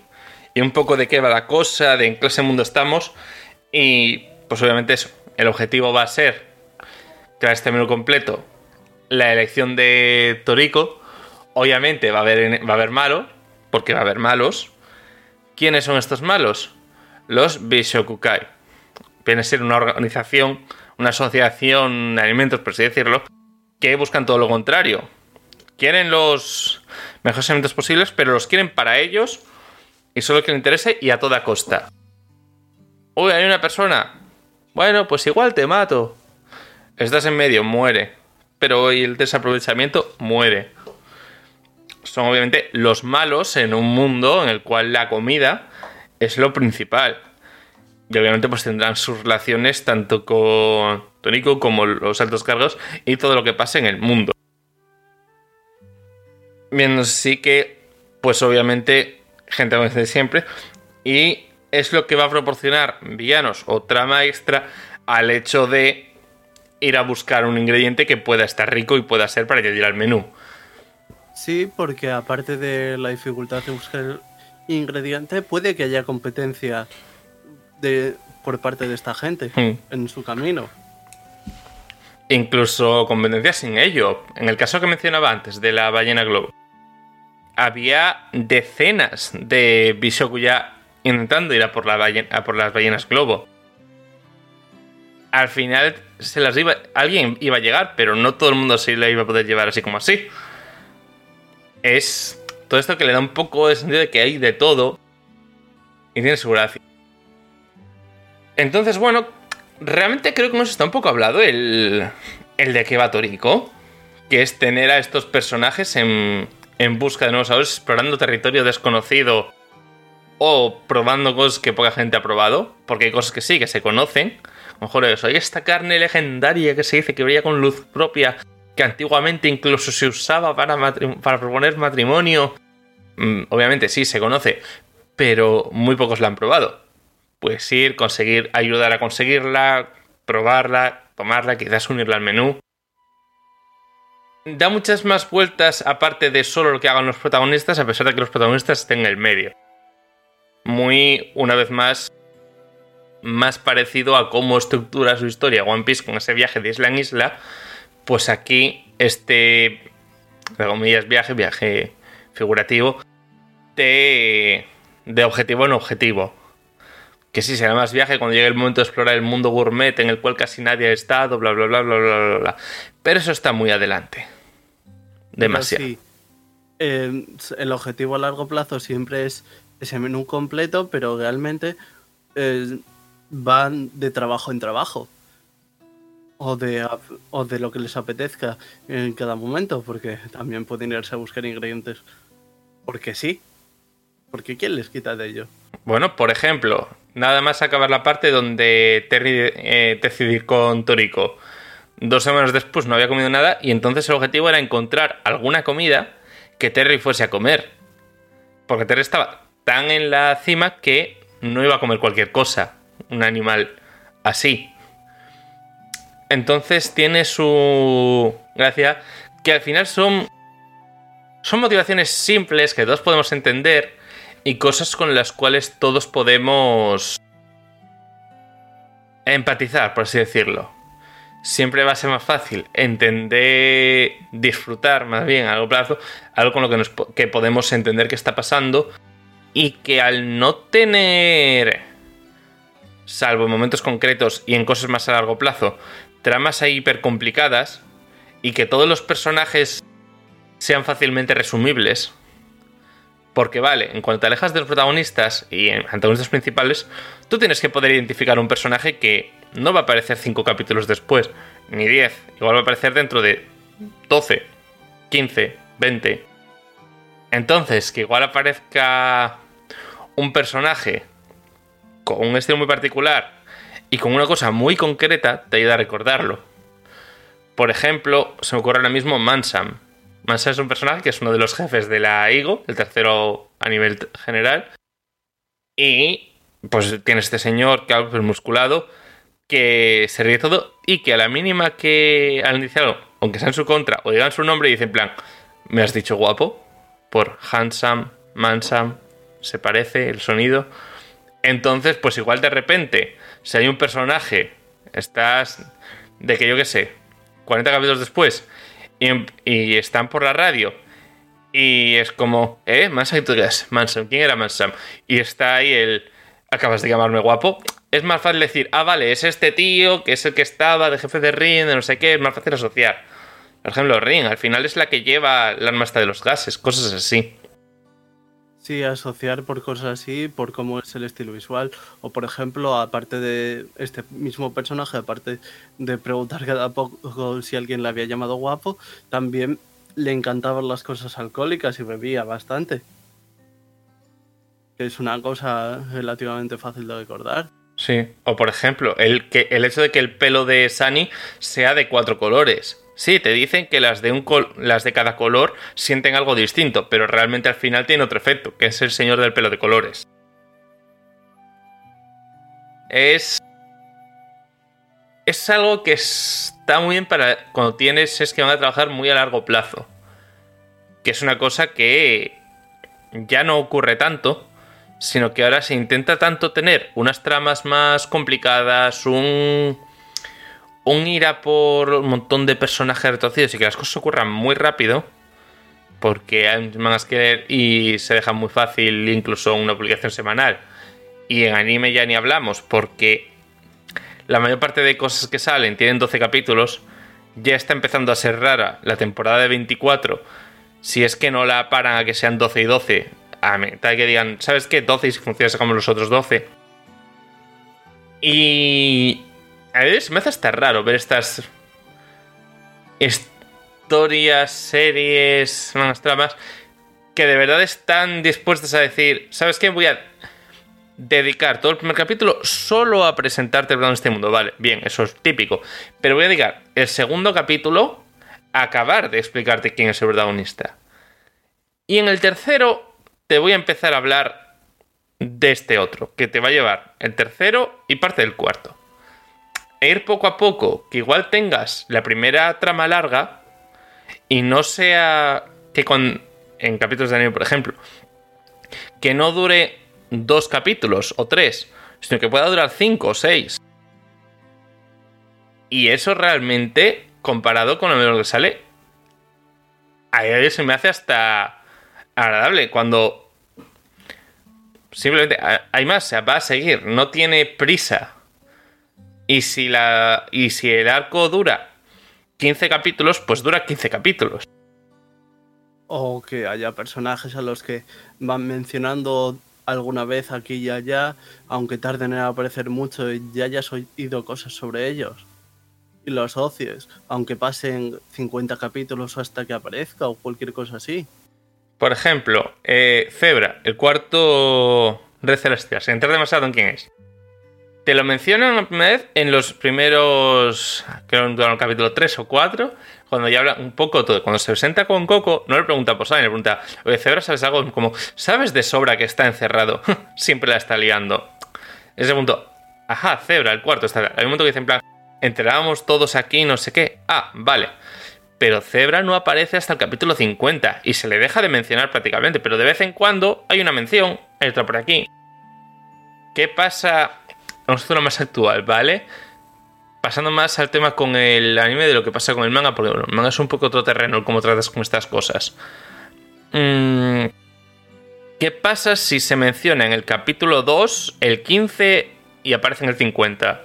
un poco de qué va la cosa, de en clase mundo estamos. Y pues obviamente eso, el objetivo va a ser crear este menú completo, la elección de Toriko. Obviamente va a haber, va a haber malo, porque va a haber malos. ¿Quiénes son estos malos? Los Bishokukai. Viene a ser una organización, una asociación de alimentos, por así decirlo, que buscan todo lo contrario. Quieren los mejores alimentos posibles, pero los quieren para ellos y solo que les interese y a toda costa. Uy, hay una persona. Bueno, pues igual te mato. Estás en medio, muere. Pero hoy el desaprovechamiento muere. Son obviamente los malos en un mundo en el cual la comida es lo principal. Y obviamente pues tendrán sus relaciones tanto con Tónico como los altos cargos y todo lo que pase en el mundo. Bien, sí que, pues obviamente, gente como de siempre, Y es lo que va a proporcionar villanos o trama extra al hecho de ir a buscar un ingrediente que pueda estar rico y pueda ser para añadir al menú. Sí, porque aparte de la dificultad de buscar ingrediente, puede que haya competencia de, por parte de esta gente Hmm. en su camino. Incluso competencia sin ello. En el caso que mencionaba antes de la ballena globo, había decenas de Bishokuya intentando ir a por, por las ballenas globo. Al final se las iba, alguien iba a llegar, pero no todo el mundo se la iba a poder llevar así como así. Es todo esto que le da un poco el sentido de que hay de todo y tiene su gracia. Entonces, bueno, realmente creo que nos está un poco hablado el, el de que va Toriko, que es tener a estos personajes en, en busca de nuevos sabores, explorando territorio desconocido o probando cosas que poca gente ha probado, porque hay cosas que sí, que se conocen. A lo mejor eso, hay esta carne legendaria que se dice que brilla con luz propia, que antiguamente incluso se usaba para, para proponer matrimonio. Mm, obviamente sí, se conoce, pero muy pocos la han probado. Puedes ir, conseguir, ayudar a conseguirla, probarla, tomarla, quizás unirla al menú. Da muchas más vueltas aparte de solo lo que hagan los protagonistas, a pesar de que los protagonistas estén en el medio. Muy, una vez más, más parecido a cómo estructura su historia One Piece con ese viaje de isla en isla, pues aquí este, entre comillas, viaje, viaje figurativo, de, de objetivo en objetivo. Que sí, será más viaje cuando llegue el momento de explorar el mundo gourmet en el cual casi nadie ha estado, bla, bla, bla, bla, bla, bla, bla. Pero eso está muy adelante. Demasiado. Sí, eh, el objetivo a largo plazo siempre es ese menú completo, pero realmente eh, van de trabajo en trabajo. O de, o de lo que les apetezca en cada momento, porque también pueden irse a buscar ingredientes. Porque sí. Porque ¿quién les quita de ello? Bueno, por ejemplo, nada más acabar la parte donde Terry eh, decide ir con Toriko. Dos semanas después no había comido nada y entonces el objetivo era encontrar alguna comida que Terry fuese a comer. Porque Terry estaba tan en la cima que no iba a comer cualquier cosa. Un animal así. Entonces tiene su gracia que al final son son motivaciones simples que todos podemos entender y cosas con las cuales todos podemos empatizar, por así decirlo. Siempre va a ser más fácil entender, disfrutar más bien a largo plazo, algo con lo que, nos, que podemos entender que está pasando y que al no tener, salvo en momentos concretos y en cosas más a largo plazo, tramas ahí hiper complicadas y que todos los personajes sean fácilmente resumibles, porque vale, en cuanto te alejas de los protagonistas y antagonistas principales, tú tienes que poder identificar un personaje que no va a aparecer 5 capítulos después, ni 10. Igual va a aparecer dentro de 12, 15, 20. Entonces, que igual aparezca un personaje con un estilo muy particular y con una cosa muy concreta, te ayuda a recordarlo. Por ejemplo, se me ocurre ahora mismo Mansam. Mansam es un personaje que es uno de los jefes de la IGO, el tercero a nivel general. Y pues tiene este señor que algo musculado que se ríe todo y que a la mínima que al iniciar algo, aunque sea en su contra o digan su nombre, dice en plan, me has dicho guapo por handsome, mansam, se parece el sonido. Entonces, pues igual de repente, si hay un personaje, estás de que yo qué sé, 40 capítulos después, y, están por la radio, y es como, ¿eh? Mansam. Mansam, ¿quién era Mansam? Y está ahí el, acabas de llamarme guapo. Es más fácil decir, ah, vale, es este tío que es el que estaba de jefe de Rin, de no sé qué, es más fácil asociar. Por ejemplo, Rin, al final es la que lleva el arma hasta de los gases, cosas así. Sí, asociar por cosas así, por cómo es el estilo visual. O por ejemplo, aparte de este mismo personaje, aparte de preguntar cada poco si alguien le había llamado guapo, también le encantaban las cosas alcohólicas y bebía bastante. Es una cosa relativamente fácil de recordar. Sí. O por ejemplo, el, que, el hecho de que el pelo de Sunny sea de cuatro colores. Sí, te dicen que las de, un col- las de cada color sienten algo distinto, pero realmente al final tiene otro efecto, que es el señor del pelo de colores. Es. Es algo que está muy bien para cuando tienes es que van a trabajar muy a largo plazo. Que es una cosa que ya no ocurre tanto, sino que ahora se intenta tanto tener unas tramas más complicadas, un. Un ir a por un montón de personajes retorcidos y que las cosas ocurran muy rápido porque hay mangas que leer y se deja muy fácil incluso una publicación semanal. Y en anime ya ni hablamos, porque la mayor parte de cosas que salen tienen 12 capítulos. Ya está empezando a ser rara la temporada de 24. Si es que no la paran a que sean 12 y 12, a tal que digan, ¿sabes qué? 12 y si funciona como los otros 12. Y. A veces me hace hasta raro ver estas historias, series, más tramas, que de verdad están dispuestas a decir, ¿sabes qué? Voy a dedicar todo el primer capítulo solo a presentarte el este mundo. Vale, bien, eso es típico. Pero voy a dedicar el segundo capítulo a acabar de explicarte quién es el protagonista. Y en el tercero te voy a empezar a hablar de este otro, que te va a llevar el tercero y parte del cuarto. E ir poco a poco, que igual tengas la primera trama larga, y no sea que con en capítulos de anime, por ejemplo, que no dure dos capítulos o tres, sino que pueda durar cinco o seis. Y eso realmente, comparado con lo que sale, a él se me hace hasta agradable. Cuando simplemente hay más, se va a seguir, no tiene prisa. Y si, la, y si el arco dura 15 capítulos, pues dura 15 capítulos. O que haya personajes a los que van mencionando alguna vez aquí y allá, aunque tarden en aparecer mucho y ya hayas oído cosas sobre ellos. Y los ocies, aunque pasen 50 capítulos hasta que aparezca o cualquier cosa así. Por ejemplo, eh, Zebra, el cuarto Red Celestial, sin entrar demasiado en quién es. Te lo mencionan primera vez en los primeros, creo en el capítulo 3 o 4, cuando ya habla un poco todo. Cuando se presenta con Coco, no le pregunta por saber, le pregunta, oye, Cebra, ¿sabes algo? Como, ¿sabes de sobra que está encerrado? Siempre la está liando. Ese punto, ajá, Cebra, el cuarto está. Hay un momento que dice en plan, enterábamos todos aquí, no sé qué. Ah, vale. Pero Zebra no aparece hasta el capítulo 50 y se le deja de mencionar prácticamente, pero de vez en cuando hay una mención, hay otra por aquí. ¿Qué pasa Vamos a hacer más actual, ¿vale? Pasando más al tema con el anime de lo que pasa con el manga, porque el manga es un poco otro terreno, cómo tratas con estas cosas. Mm, ¿Qué pasa si se menciona en el capítulo 2, el 15 y aparece en el 50?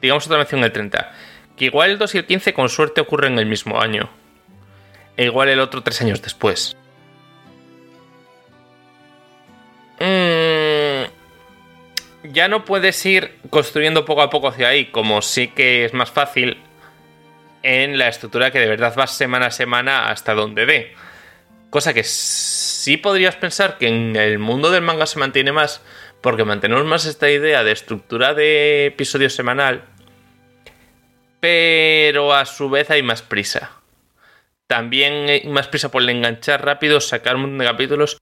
Digamos otra mención en el 30. Que igual el 2 y el 15 con suerte ocurren en el mismo año. E igual el otro tres años después. Mmm ya no puedes ir construyendo poco a poco hacia ahí, como sí que es más fácil en la estructura que de verdad vas semana a semana hasta donde dé. Cosa que sí podrías pensar que en el mundo del manga se mantiene más, porque mantenemos más esta idea de estructura de episodio semanal, pero a su vez hay más prisa. También hay más prisa por enganchar rápido, sacar un montón de capítulos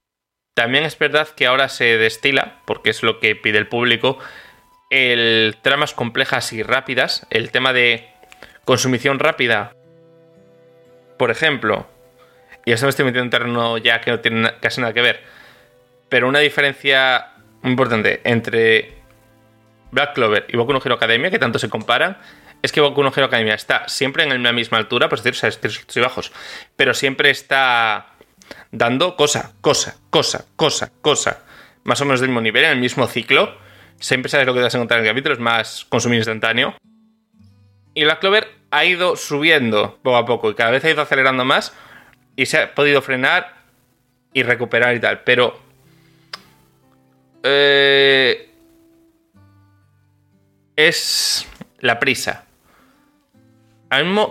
también es verdad que ahora se destila, porque es lo que pide el público, el tramas complejas y rápidas, el tema de consumición rápida. Por ejemplo, y esto me estoy metiendo en terreno ya que no tiene casi nada que ver, pero una diferencia importante entre Black Clover y Boku no Hero Academia, que tanto se comparan, es que Boku no Hero Academia está siempre en la misma altura, por decir, o bajos, pero siempre está dando cosa, cosa, cosa, cosa, cosa, más o menos del mismo nivel, en el mismo ciclo. Siempre sabes lo que te vas a encontrar en el capítulo, es más consumir instantáneo. Y la Clover ha ido subiendo poco a poco y cada vez ha ido acelerando más y se ha podido frenar y recuperar y tal. Pero... Eh, es la prisa.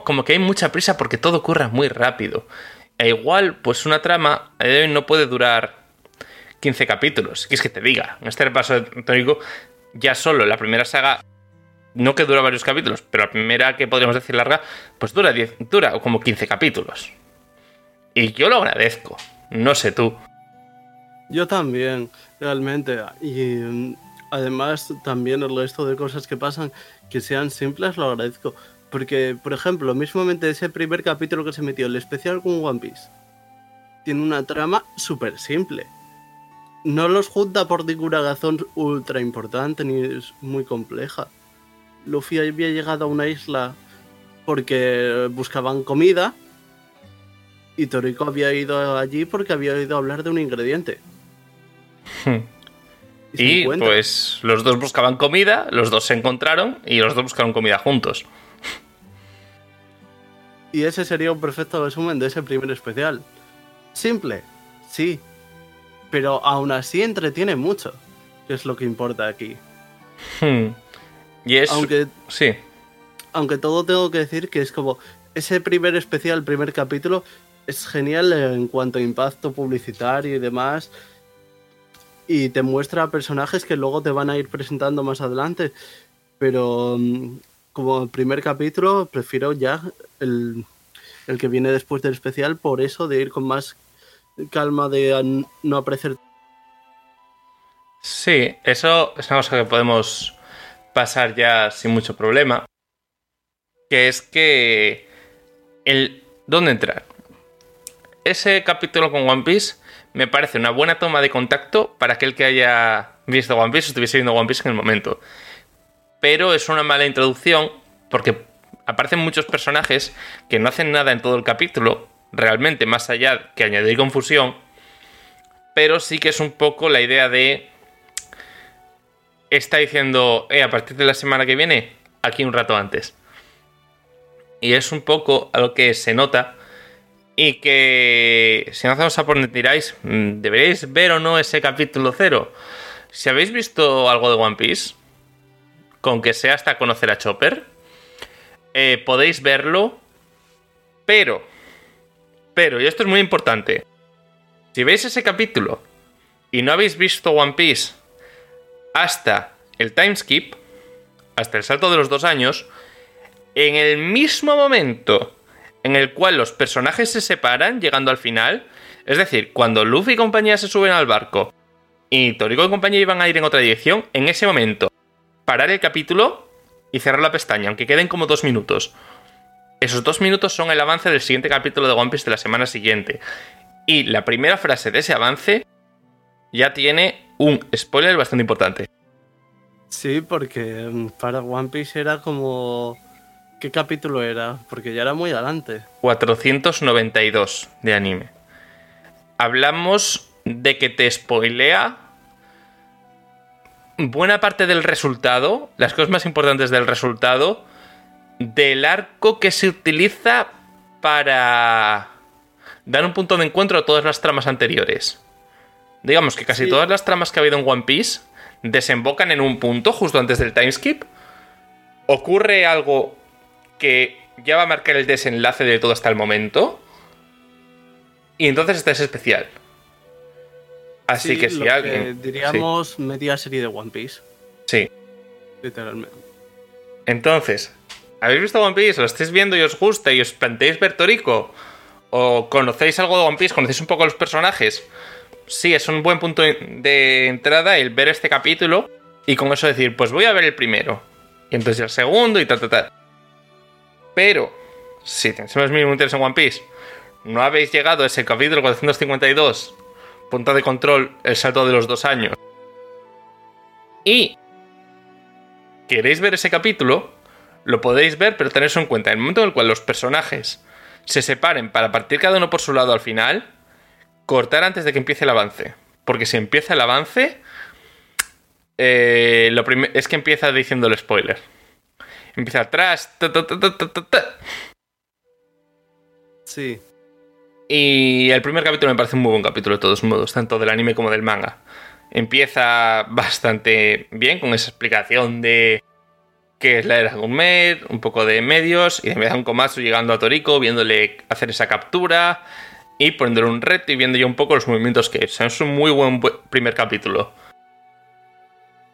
Como que hay mucha prisa porque todo ocurre muy rápido. E igual, pues una trama no puede durar 15 capítulos. Que es que te diga, en este repaso tónico, ya solo la primera saga, no que dura varios capítulos, pero la primera que podríamos decir larga, pues dura, 10, dura como 15 capítulos. Y yo lo agradezco, no sé tú. Yo también, realmente. Y mm, Además, también el resto de cosas que pasan, que sean simples, lo agradezco. Porque, por ejemplo, mismamente ese primer capítulo que se metió, el especial con One Piece, tiene una trama súper simple. No los junta por ninguna razón ultra importante ni es muy compleja. Luffy había llegado a una isla porque buscaban comida y Toriko había ido allí porque había oído hablar de un ingrediente. Y, pues los dos buscaban comida, los dos se encontraron y los dos buscaron comida juntos. Y ese sería un perfecto resumen de ese primer especial. Simple, sí, pero aún así entretiene mucho, que es lo que importa aquí. Hmm. Y es... Aunque, sí. aunque todo tengo que decir que es como ese primer especial, primer capítulo, es genial en cuanto a impacto publicitario y demás y te muestra personajes que luego te van a ir presentando más adelante. Pero mm, como primer capítulo, prefiero ya el, que viene después del especial, por eso de ir con más calma, de no apreciar. Sí, eso es una cosa que podemos pasar ya sin mucho problema. Que es que el. ¿Dónde entrar? Ese capítulo con One Piece me parece una buena toma de contacto para aquel que haya visto One Piece o estuviese viendo One Piece en el momento. Pero es una mala introducción porque aparecen muchos personajes que no hacen nada en todo el capítulo, realmente, más allá que añadir confusión. Pero sí que es un poco la idea de. Está diciendo, eh, a partir de la semana que viene, aquí un rato antes. Y es un poco a lo que se nota y que si no hacemos a por tiráis, mm, deberéis ver o no ese capítulo cero. Si habéis visto algo de One Piece, con que sea hasta conocer a Chopper, eh, podéis verlo, pero, pero, y esto es muy importante, si veis ese capítulo y no habéis visto One Piece hasta el timeskip, hasta el salto de los dos años, en el mismo momento en el cual los personajes se separan llegando al final. Es decir, cuando Luffy y compañía se suben al barco y Toriko y compañía iban a ir en otra dirección, en ese momento, parar el capítulo y cerrar la pestaña, aunque queden como dos minutos. Esos dos minutos son el avance del siguiente capítulo de One Piece de la semana siguiente. Y la primera frase de ese avance ya tiene un spoiler bastante importante. Sí, porque mm, para One Piece era como ¿Qué capítulo era? Porque ya era muy adelante. 492 de anime. Hablamos de que te spoilea buena parte del resultado, las cosas más importantes del resultado, del arco que se utiliza para dar un punto de encuentro a todas las tramas anteriores. Digamos que casi todas las tramas que ha habido en One Piece desembocan en un punto justo antes del timeskip. Ocurre algo que ya va a marcar el desenlace de todo hasta el momento. Y entonces este es especial. Así que si alguien. diríamos media serie de One Piece. Sí. Literalmente. Entonces, ¿habéis visto One Piece? ¿Lo estáis viendo y os gusta y os planteáis ver Toriko? ¿O conocéis algo de One Piece? ¿Conocéis un poco los personajes? Sí, es un buen punto de entrada el ver este capítulo y con eso decir, pues voy a ver el primero. Y entonces el segundo y tal, tal, tal. Pero, si tenéis el mismo interés en One Piece, no habéis llegado a ese capítulo 452, punto de control, el salto de los dos años, y queréis ver ese capítulo, lo podéis ver, pero tenéis en cuenta, en el momento en el cual los personajes se separen para partir cada uno por su lado al final, cortar antes de que empiece el avance. Porque si empieza el avance, eh, es que empieza diciendo el spoiler empieza atrás. sí. Y el primer capítulo me parece un muy buen capítulo de todos modos, tanto del anime como del manga. Empieza bastante bien con esa explicación de qué es la era Gourmet, un poco de medios, y da un Komatsu llegando a Toriko, viéndole hacer esa captura y poniéndole un reto y viendo ya un poco los movimientos que es. Es un muy buen primer capítulo.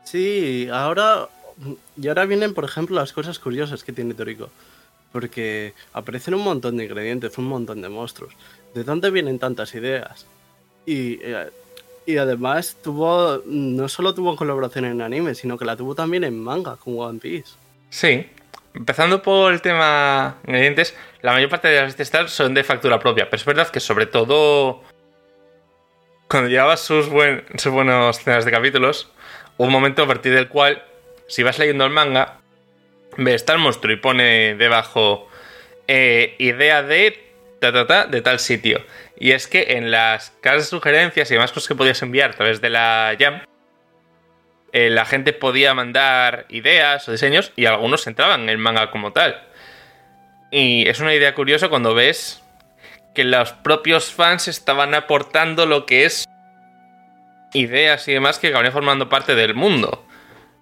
Sí, ahora y ahora vienen, por ejemplo, las cosas curiosas que tiene Toriko. Porque aparecen un montón de ingredientes, un montón de monstruos. ¿De dónde vienen tantas ideas? Y eh, Y además tuvo, no solo tuvo colaboración en anime, sino que la tuvo también en manga con One Piece. Sí, empezando por el tema ingredientes, la mayor parte de las bestias son de factura propia, pero es verdad que sobre todo cuando llevabas sus, buen, buenos escenas de capítulos, un momento a partir del cual, si vas leyendo el manga, ves tal monstruo y pone debajo eh, idea de de tal sitio. Y es que en las casas de sugerencias y demás cosas que podías enviar a través de la Jam, eh, la gente podía mandar ideas o diseños y algunos entraban en el manga como tal. Y es una idea curiosa cuando ves que los propios fans estaban aportando lo que es ideas y demás que acabarían formando parte del mundo.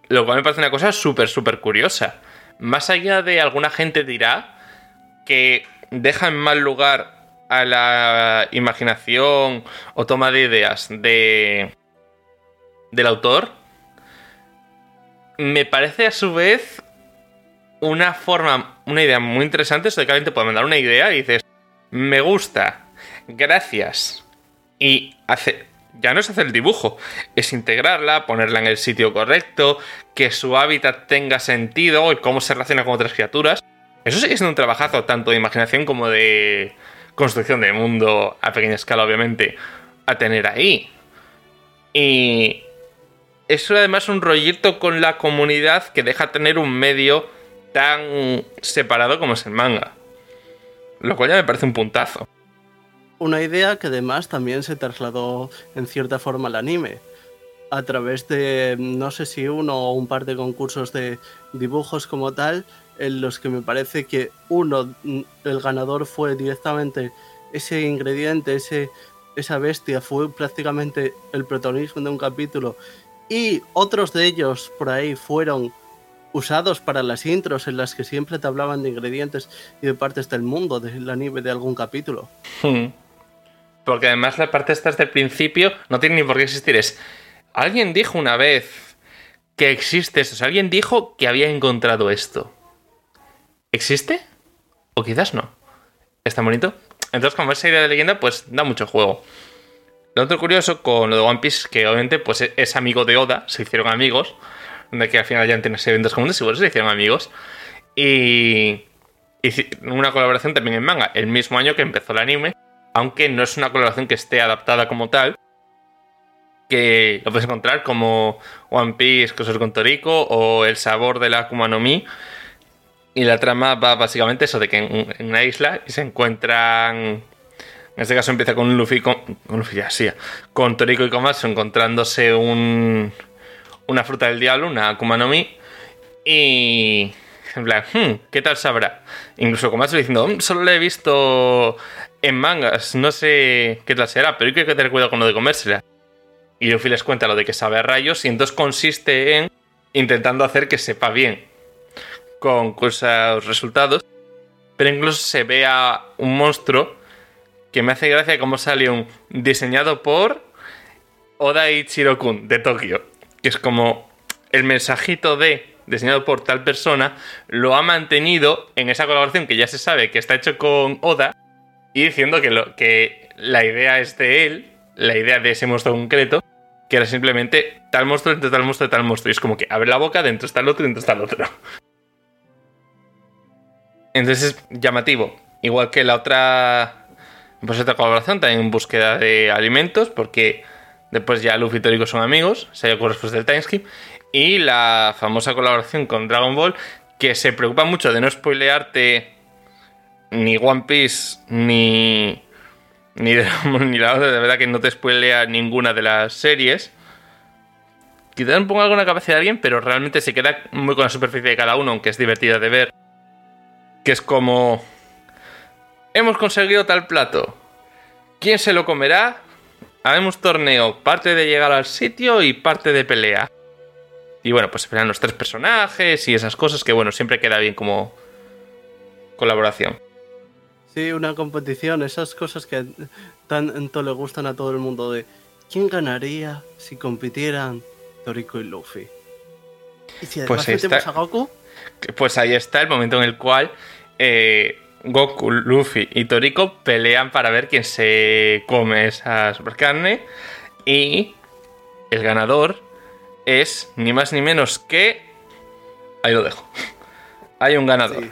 Lo cual me parece una cosa súper, súper curiosa. Más allá de alguna gente dirá que deja en mal lugar a la imaginación o toma de ideas de del autor, me parece a su vez una forma, una idea muy interesante. Eso de que alguien te puede mandar una idea y dices, me gusta, gracias. Y hace, ya no es hacer el dibujo, es integrarla, ponerla en el sitio correcto, que su hábitat tenga sentido y cómo se relaciona con otras criaturas. Eso sigue siendo un trabajazo tanto de imaginación como de construcción de mundo a pequeña escala, obviamente, a tener ahí. Y es además un rollito con la comunidad que deja tener un medio tan separado como es el manga. Lo cual ya me parece un puntazo. Una idea que además también se trasladó en cierta forma al anime. A través de, no sé si uno o un par de concursos de dibujos como tal, en los que me parece que uno, el ganador fue directamente ese ingrediente, ese, esa bestia, fue prácticamente el protagonismo de un capítulo. Y otros de ellos por ahí fueron usados para las intros en las que siempre te hablaban de ingredientes y de partes del mundo del anime de algún capítulo. Hmm. Porque además la parte esta del principio no tiene ni por qué existir. Es. Alguien dijo una vez que existe esto. O sea, alguien dijo que había encontrado esto. ¿Existe? O quizás no. ¿Está bonito? Entonces, como esa idea de leyenda, pues da mucho juego. Lo otro curioso con lo de One Piece, que obviamente pues, es amigo de Oda, se hicieron amigos, de que al final ya tienen eventos comunes y se hicieron amigos. Y, una colaboración también en manga, el mismo año que empezó el anime, aunque no es una colaboración que esté adaptada como tal, que lo puedes encontrar como One Piece, Cosas con Toriko o El sabor de la Akuma no Mi, y la trama va básicamente eso de que en, una isla se encuentran. En este caso empieza con Luffy con, con Luffy ya, sí, con Toriko y Komatsu encontrándose un, una fruta del diablo, una Akuma no Mi. Y. En plan, hmm, ¿qué tal sabrá? Incluso Komatsu diciendo, mm, solo lo he visto en mangas, no sé qué tal será, pero hay que tener cuidado con lo de comérsela. Y Luffy les cuenta lo de que sabe a rayos y entonces consiste en intentando hacer que sepa bien con cosas resultados, pero incluso se ve a un monstruo que me hace gracia como sale un diseñado por Oda Ichiro-kun de Tokio, que es como el mensajito de diseñado por tal persona lo ha mantenido en esa colaboración que ya se sabe que está hecho con Oda y diciendo que, lo, que la idea es de él, la idea de ese monstruo concreto, que era simplemente tal monstruo entre tal monstruo tal monstruo. Y es como que abre la boca, dentro está el otro dentro está el otro. Entonces es llamativo. Igual que la otra. Pues otra colaboración, también en búsqueda de alimentos, porque después ya Luffy y Toriko son amigos, se ocurre después del timeskip. Y la famosa colaboración con Dragon Ball, que se preocupa mucho de no spoilearte ni One Piece ni. Ni, ni la otra, de verdad que no te spoilea ninguna de las series. Quizás ponga algo en la cabeza de alguien, pero realmente se queda muy con la superficie de cada uno, aunque es divertida de ver que es como... Hemos conseguido tal plato. ¿Quién se lo comerá? Habemos torneo, parte de llegar al sitio y parte de pelea. Y bueno, pues esperan los tres personajes y esas cosas que bueno, siempre queda bien como colaboración. Sí, una competición, esas cosas que tanto le gustan a todo el mundo de quién ganaría si compitieran Toriko y Luffy. ¿Y si además pues metemos a Goku? Pues ahí está el momento en el cual eh, Goku, Luffy y Toriko pelean para ver quién se come esa supercarne. Y el ganador es ni más ni menos que... Ahí lo dejo. Hay un ganador. Sí.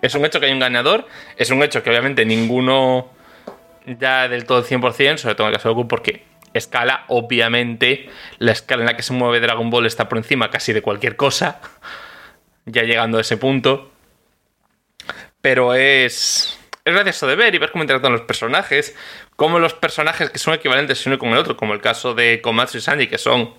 Es un hecho que hay un ganador. Es un hecho que obviamente ninguno ya del todo 100%, sobre todo en el caso de Goku, porque escala, obviamente, la escala en la que se mueve Dragon Ball está por encima casi de cualquier cosa. Ya llegando a ese punto. Pero es. Es gracioso de ver y ver cómo interactúan los personajes. Cómo los personajes que son equivalentes uno con el otro, como el caso de Komatsu y Sanji, que son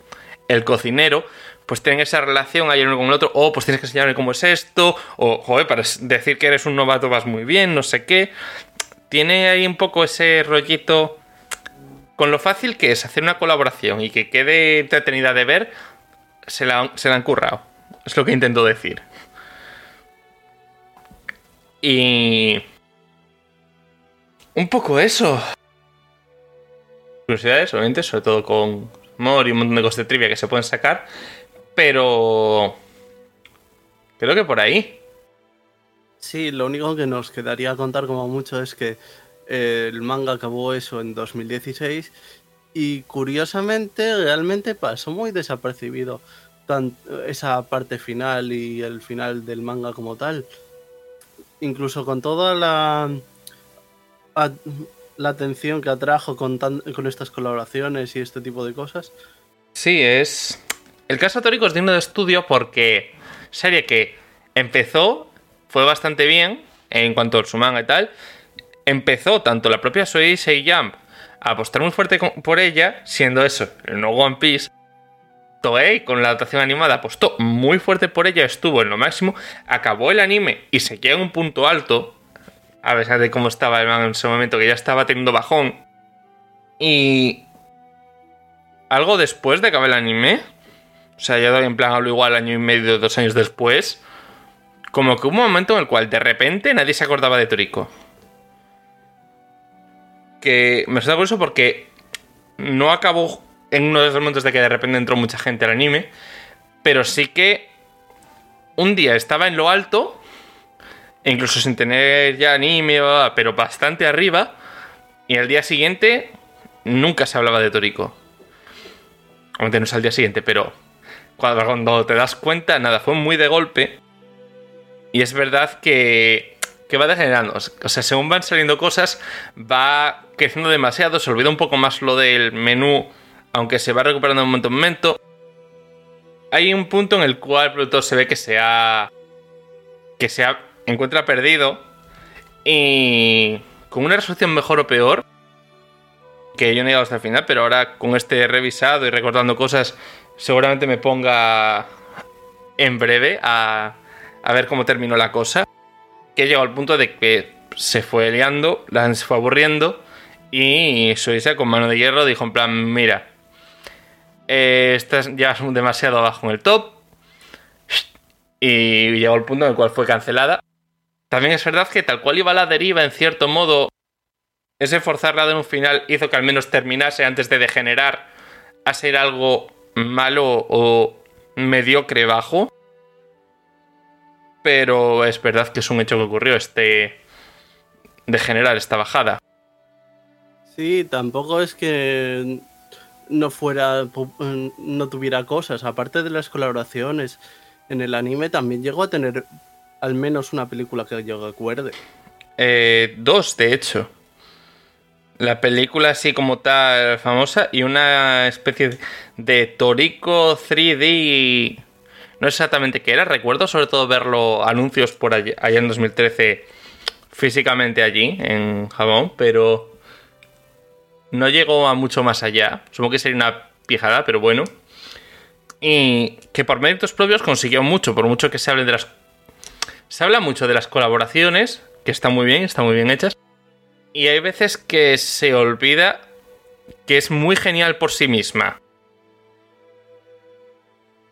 el cocinero, pues tienen esa relación ahí uno con el otro. O pues tienes que enseñarme cómo es esto. O, joder, para decir que eres un novato vas muy bien, no sé qué. Tiene ahí un poco ese rollito. Con lo fácil que es hacer una colaboración y que quede entretenida de ver, se la, se la han currado. Es lo que intento decir. Y. Un poco eso. Curiosidades, obviamente, sobre todo con Mor y un montón de cosas de trivia que se pueden sacar. Pero. Creo que por ahí. Sí, lo único que nos quedaría contar como mucho es que eh, el manga acabó eso en 2016 y curiosamente realmente pasó muy desapercibido esa parte final y el final del manga como tal. Incluso con toda la, la atención que atrajo con, con estas colaboraciones y este tipo de cosas. Sí, es. El caso Tórico es digno de estudio porque. Serie que empezó, fue bastante bien en cuanto a su manga y tal. Empezó tanto la propia Soisei Jump a apostar muy fuerte por ella, siendo eso, el no One Piece. Toei, con la adaptación animada, apostó muy fuerte por ella, estuvo en lo máximo, acabó el anime y se queda en un punto alto, a pesar de cómo estaba el en ese momento, que ya estaba teniendo bajón. Y algo después de acabar el anime, o sea, ya en plan hablo igual año y medio, dos años después, como que hubo un momento en el cual de repente nadie se acordaba de Toriko. Que me suena curioso porque no acabó en uno de esos momentos de que de repente entró mucha gente al anime, pero sí que un día estaba en lo alto, incluso sin tener ya anime, pero bastante arriba, y al día siguiente nunca se hablaba de Toriko. Obviamente no es al día siguiente, pero cuando te das cuenta, nada, fue muy de golpe. Y es verdad que, que va degenerando. O sea, según van saliendo cosas, va creciendo demasiado. Se olvida un poco más lo del menú, aunque se va recuperando de momento en momento. Hay un punto en el cual productor se ve que se ha. que se ha, encuentra perdido. Y con una resolución mejor o peor, que yo no he llegado hasta el final, pero ahora con este revisado y recordando cosas, seguramente me ponga en breve a, a ver cómo terminó la cosa. Que llegó al punto de que se fue liando, la gente se fue aburriendo y Suiza con mano de hierro dijo en plan, mira, eh, estás ya demasiado abajo en el top y llegó al punto en el cual fue cancelada. También es verdad que tal cual iba la deriva en cierto modo, ese forzarla de un final hizo que al menos terminase antes de degenerar a ser algo malo o mediocre bajo. Pero es verdad que es un hecho que ocurrió este degenerar esta bajada. Sí, tampoco es que no fuera pu- no tuviera cosas, aparte de las colaboraciones en el anime también llegó a tener al menos una película que yo recuerde. Eh, dos, de hecho. La película así como tal famosa y una especie de Toriko 3D. No exactamente qué era, recuerdo sobre todo verlo anuncios por allí, allá en 2013 físicamente allí, en Japón, pero no llegó a mucho más allá. Supongo que sería una pijada, pero bueno. Y que por méritos propios consiguió mucho, por mucho que se hable de las... Se habla mucho de las colaboraciones, que están muy bien, están muy bien hechas. Y hay veces que se olvida que es muy genial por sí misma.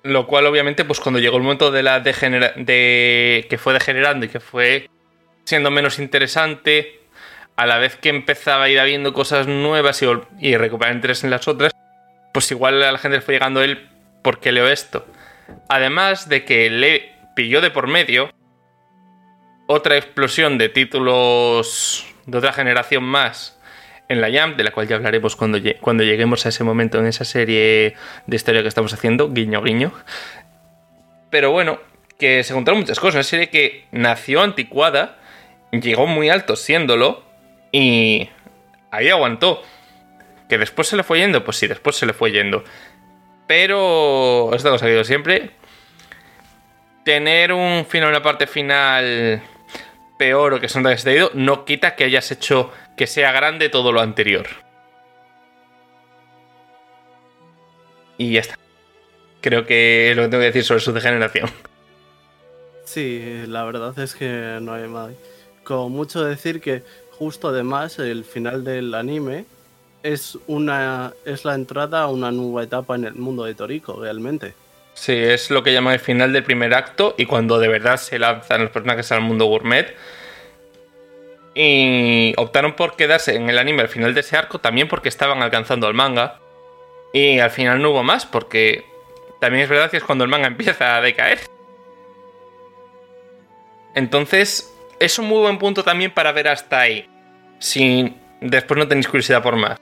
Lo cual, obviamente, pues cuando llegó el momento de la degenera de que fue degenerando y que fue siendo menos interesante, a la vez que empezaba a ir habiendo cosas nuevas y, y recuperar interés en las otras, pues igual a la gente le fue llegando él porque leo esto. Además de que le pilló de por medio otra explosión de títulos de otra generación más en la Jam, de la cual ya hablaremos cuando, cuando lleguemos a ese momento en esa serie de historia que estamos haciendo, guiño guiño. Pero bueno, que se contaron muchas cosas. Una serie que nació anticuada, llegó muy alto siéndolo y ahí aguantó. Que después se le fue yendo, pues sí, después se le fue yendo. Pero esto lo ha salido siempre. Tener un final, una parte final peor o que son despedido, no quita que hayas hecho que sea grande todo lo anterior. Y ya está. Creo que es lo que tengo que decir sobre su degeneración. Sí, la verdad es que no hay más. Como mucho decir que justo además el final del anime es una es la entrada a una nueva etapa en el mundo de Toriko, realmente. Sí, es lo que llaman el final del primer acto y cuando de verdad se lanzan los personajes al mundo gourmet. Y optaron por quedarse en el anime al final de ese arco también porque estaban alcanzando el manga. Y al final no hubo más porque también es verdad que es cuando el manga empieza a decaer. Entonces, es un muy buen punto también para ver hasta ahí. Si después no tenéis curiosidad por más.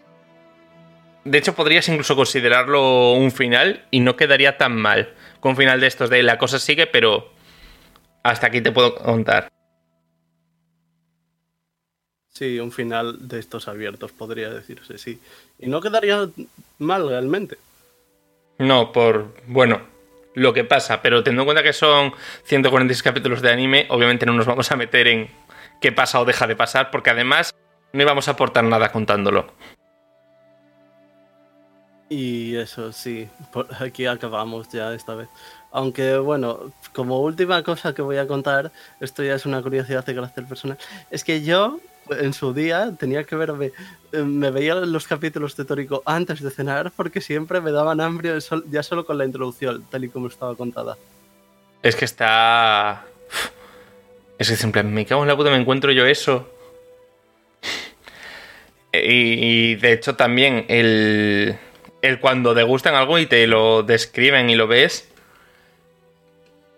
De hecho, podrías incluso considerarlo un final y no quedaría tan mal. Con un final de estos de la cosa sigue, pero hasta aquí te puedo contar. Sí, un final de estos abiertos, podría decirse, sí. Y no quedaría mal realmente. No, por. Bueno, lo que pasa, pero teniendo en cuenta que son 146 capítulos de anime, obviamente no nos vamos a meter en qué pasa o deja de pasar, porque además no íbamos a aportar nada contándolo. Y eso sí, aquí acabamos ya esta vez. Aunque bueno, como última cosa que voy a contar, esto ya es una curiosidad de carácter personal, es que yo en su día tenía que verme, eh, me veía los capítulos de Tórico antes de cenar porque siempre me daban hambre ya solo con la introducción, tal y como estaba contada. Es que está... Es que siempre me cago en la puta, me encuentro yo eso. Y, de hecho también el, el cuando degustan algo y te lo describen y lo ves.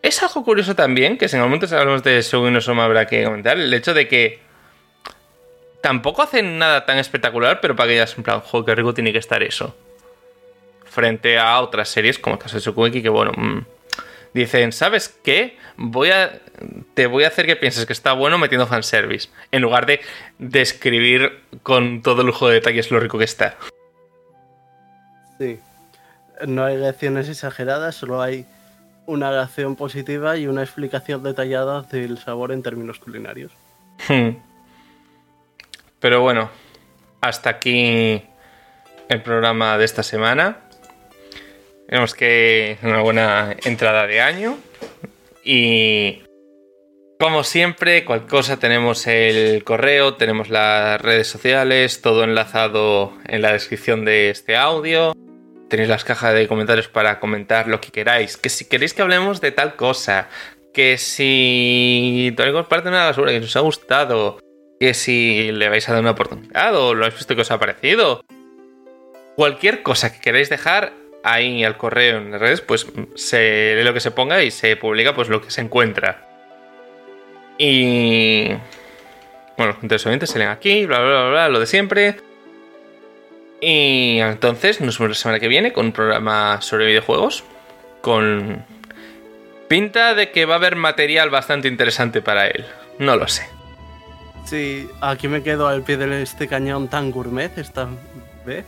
Es algo curioso también, que si en algún momento hablamos de eso no me habrá que comentar, el hecho de que tampoco hacen nada tan espectacular, pero para que ya en plan, joder, qué rico tiene que estar eso. Frente a otras series como caso que bueno, mm, dicen, ¿sabes qué? Voy a, te voy a hacer que pienses que está bueno metiendo fanservice, en lugar de describir con todo lujo de detalles lo rico que está. Sí. No hay reacciones exageradas, solo hay una reacción positiva y una explicación detallada del sabor en términos culinarios. Hmm. Pero bueno, hasta aquí el programa de esta semana. Vemos que una buena entrada de año. Y como siempre, cualquier cosa tenemos el correo, tenemos las redes sociales, todo enlazado en la descripción de este audio. Tenéis las cajas de comentarios para comentar lo que queráis. Que si queréis que hablemos de tal cosa. Que si todavía os parece una basura que os ha gustado que si le vais a dar una oportunidad o lo habéis visto que os ha parecido. Cualquier cosa que queráis dejar ahí al correo en las redes, pues se lee lo que se ponga y se publica pues lo que se encuentra. Y... Bueno, obviamente se leen aquí, bla, bla, bla, bla, lo de siempre. Y entonces nos vemos la semana que viene con un programa sobre videojuegos. Con pinta de que va a haber material bastante interesante para él. No lo sé. Sí, aquí me quedo al pie de este cañón tan gourmet esta vez.